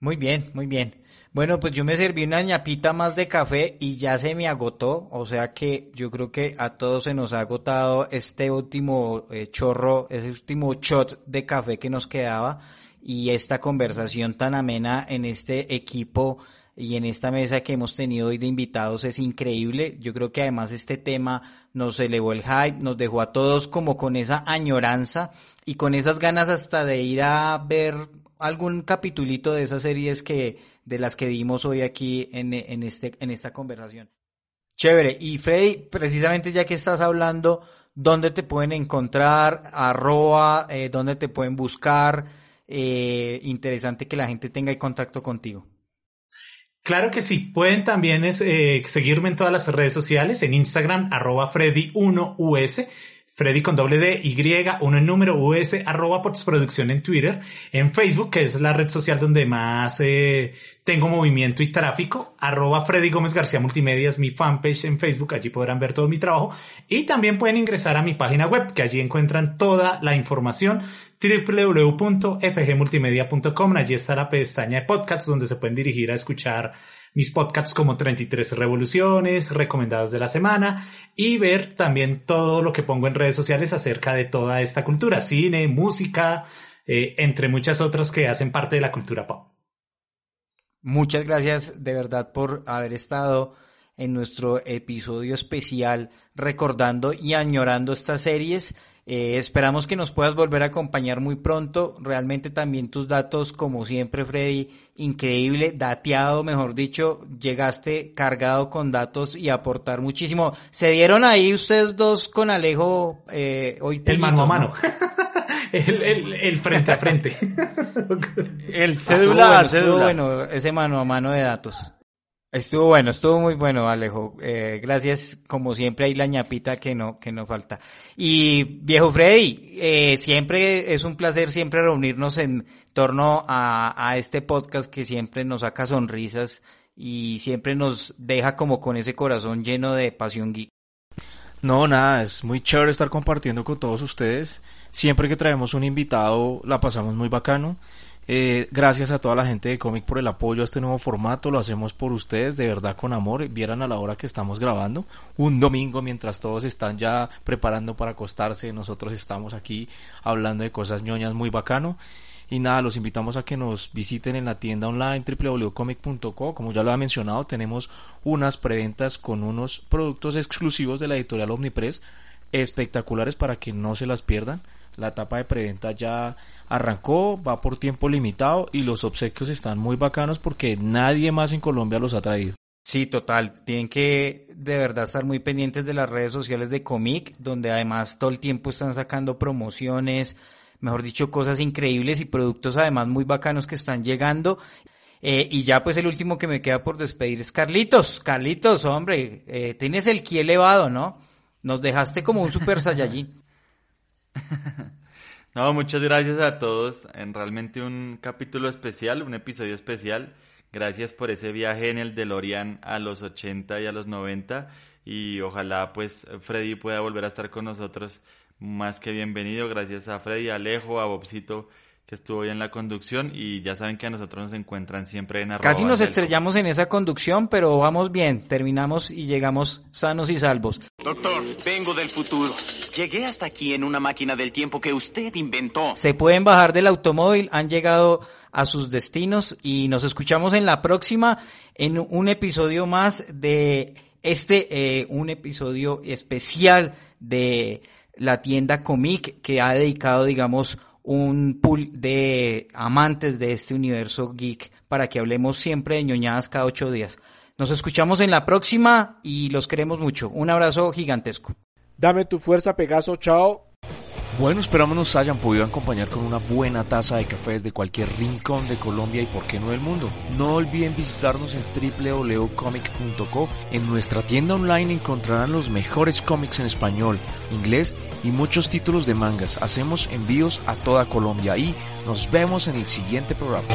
Muy bien, muy bien. Bueno, pues yo me serví una ñapita más de café y ya se me agotó, o sea que yo creo que a todos se nos ha agotado este último eh, chorro, ese último shot de café que nos quedaba y esta conversación tan amena en este equipo y en esta mesa que hemos tenido hoy de invitados es increíble. Yo creo que además este tema nos elevó el hype, nos dejó a todos como con esa añoranza y con esas ganas hasta de ir a ver algún capitulito de esas series que de las que dimos hoy aquí en, en este en esta conversación. Chévere. Y Freddy, precisamente ya que estás hablando, ¿dónde te pueden encontrar? Arroba, eh, ¿dónde te pueden buscar? Eh, interesante que la gente tenga contacto contigo. Claro que sí. Pueden también eh, seguirme en todas las redes sociales, en Instagram, arroba Freddy1US, Freddy con doble D, Y, uno en número, US, arroba postproducción en Twitter, en Facebook, que es la red social donde más eh, tengo movimiento y tráfico, arroba Freddy Gómez García Multimedia es mi fanpage en Facebook, allí podrán ver todo mi trabajo, y también pueden ingresar a mi página web, que allí encuentran toda la información www.fgmultimedia.com. Allí está la pestaña de podcasts donde se pueden dirigir a escuchar mis podcasts como 33 revoluciones, recomendados de la semana y ver también todo lo que pongo en redes sociales acerca de toda esta cultura, cine, música, eh, entre muchas otras que hacen parte de la cultura pop. Muchas gracias de verdad por haber estado en nuestro episodio especial recordando y añorando estas series. Eh, esperamos que nos puedas volver a acompañar muy pronto. Realmente también tus datos, como siempre, Freddy, increíble, dateado, mejor dicho, llegaste cargado con datos y aportar muchísimo. Se dieron ahí ustedes dos con Alejo eh, hoy. El mano a mano. [laughs] el, el, el, frente a frente. [laughs] el celular, estuvo bueno ese mano a mano de datos. Estuvo bueno, estuvo muy bueno, Alejo. Eh, gracias, como siempre, hay la ñapita que no, que no falta. Y viejo Freddy, eh, siempre es un placer siempre reunirnos en torno a, a este podcast que siempre nos saca sonrisas y siempre nos deja como con ese corazón lleno de pasión geek. No, nada, es muy chévere estar compartiendo con todos ustedes. Siempre que traemos un invitado, la pasamos muy bacano. Eh, gracias a toda la gente de Comic por el apoyo a este nuevo formato. Lo hacemos por ustedes, de verdad con amor. Vieran a la hora que estamos grabando. Un domingo mientras todos están ya preparando para acostarse. Nosotros estamos aquí hablando de cosas ñoñas muy bacano. Y nada, los invitamos a que nos visiten en la tienda online www.comic.co. Como ya lo ha mencionado, tenemos unas preventas con unos productos exclusivos de la editorial Omnipress espectaculares para que no se las pierdan. La etapa de preventa ya arrancó, va por tiempo limitado y los obsequios están muy bacanos porque nadie más en Colombia los ha traído. Sí, total. Tienen que de verdad estar muy pendientes de las redes sociales de Comic, donde además todo el tiempo están sacando promociones, mejor dicho, cosas increíbles y productos además muy bacanos que están llegando. Eh, y ya pues el último que me queda por despedir es Carlitos. Carlitos, hombre, eh, tienes el ki elevado, ¿no? Nos dejaste como un super Saiyajin. [laughs] [laughs] No, muchas gracias a todos. En realmente un capítulo especial, un episodio especial. Gracias por ese viaje en el DeLorean a los 80 y a los 90. Y ojalá pues Freddy pueda volver a estar con nosotros. Más que bienvenido. Gracias a Freddy, a Alejo, a Bobcito que estuvo hoy en la conducción y ya saben que a nosotros nos encuentran siempre en arroba Casi nos estrellamos en esa conducción, pero vamos bien, terminamos y llegamos sanos y salvos. Doctor, vengo del futuro. Llegué hasta aquí en una máquina del tiempo que usted inventó. Se pueden bajar del automóvil, han llegado a sus destinos y nos escuchamos en la próxima en un episodio más de este, eh, un episodio especial de la tienda Comic que ha dedicado, digamos, un pool de amantes de este universo geek para que hablemos siempre de ñoñadas cada ocho días. Nos escuchamos en la próxima y los queremos mucho. Un abrazo gigantesco. Dame tu fuerza, Pegaso, chao. Bueno, esperamos nos hayan podido acompañar con una buena taza de café desde cualquier rincón de Colombia y por qué no del mundo. No olviden visitarnos en www.comic.co. En nuestra tienda online encontrarán los mejores cómics en español, inglés y muchos títulos de mangas. Hacemos envíos a toda Colombia y nos vemos en el siguiente programa.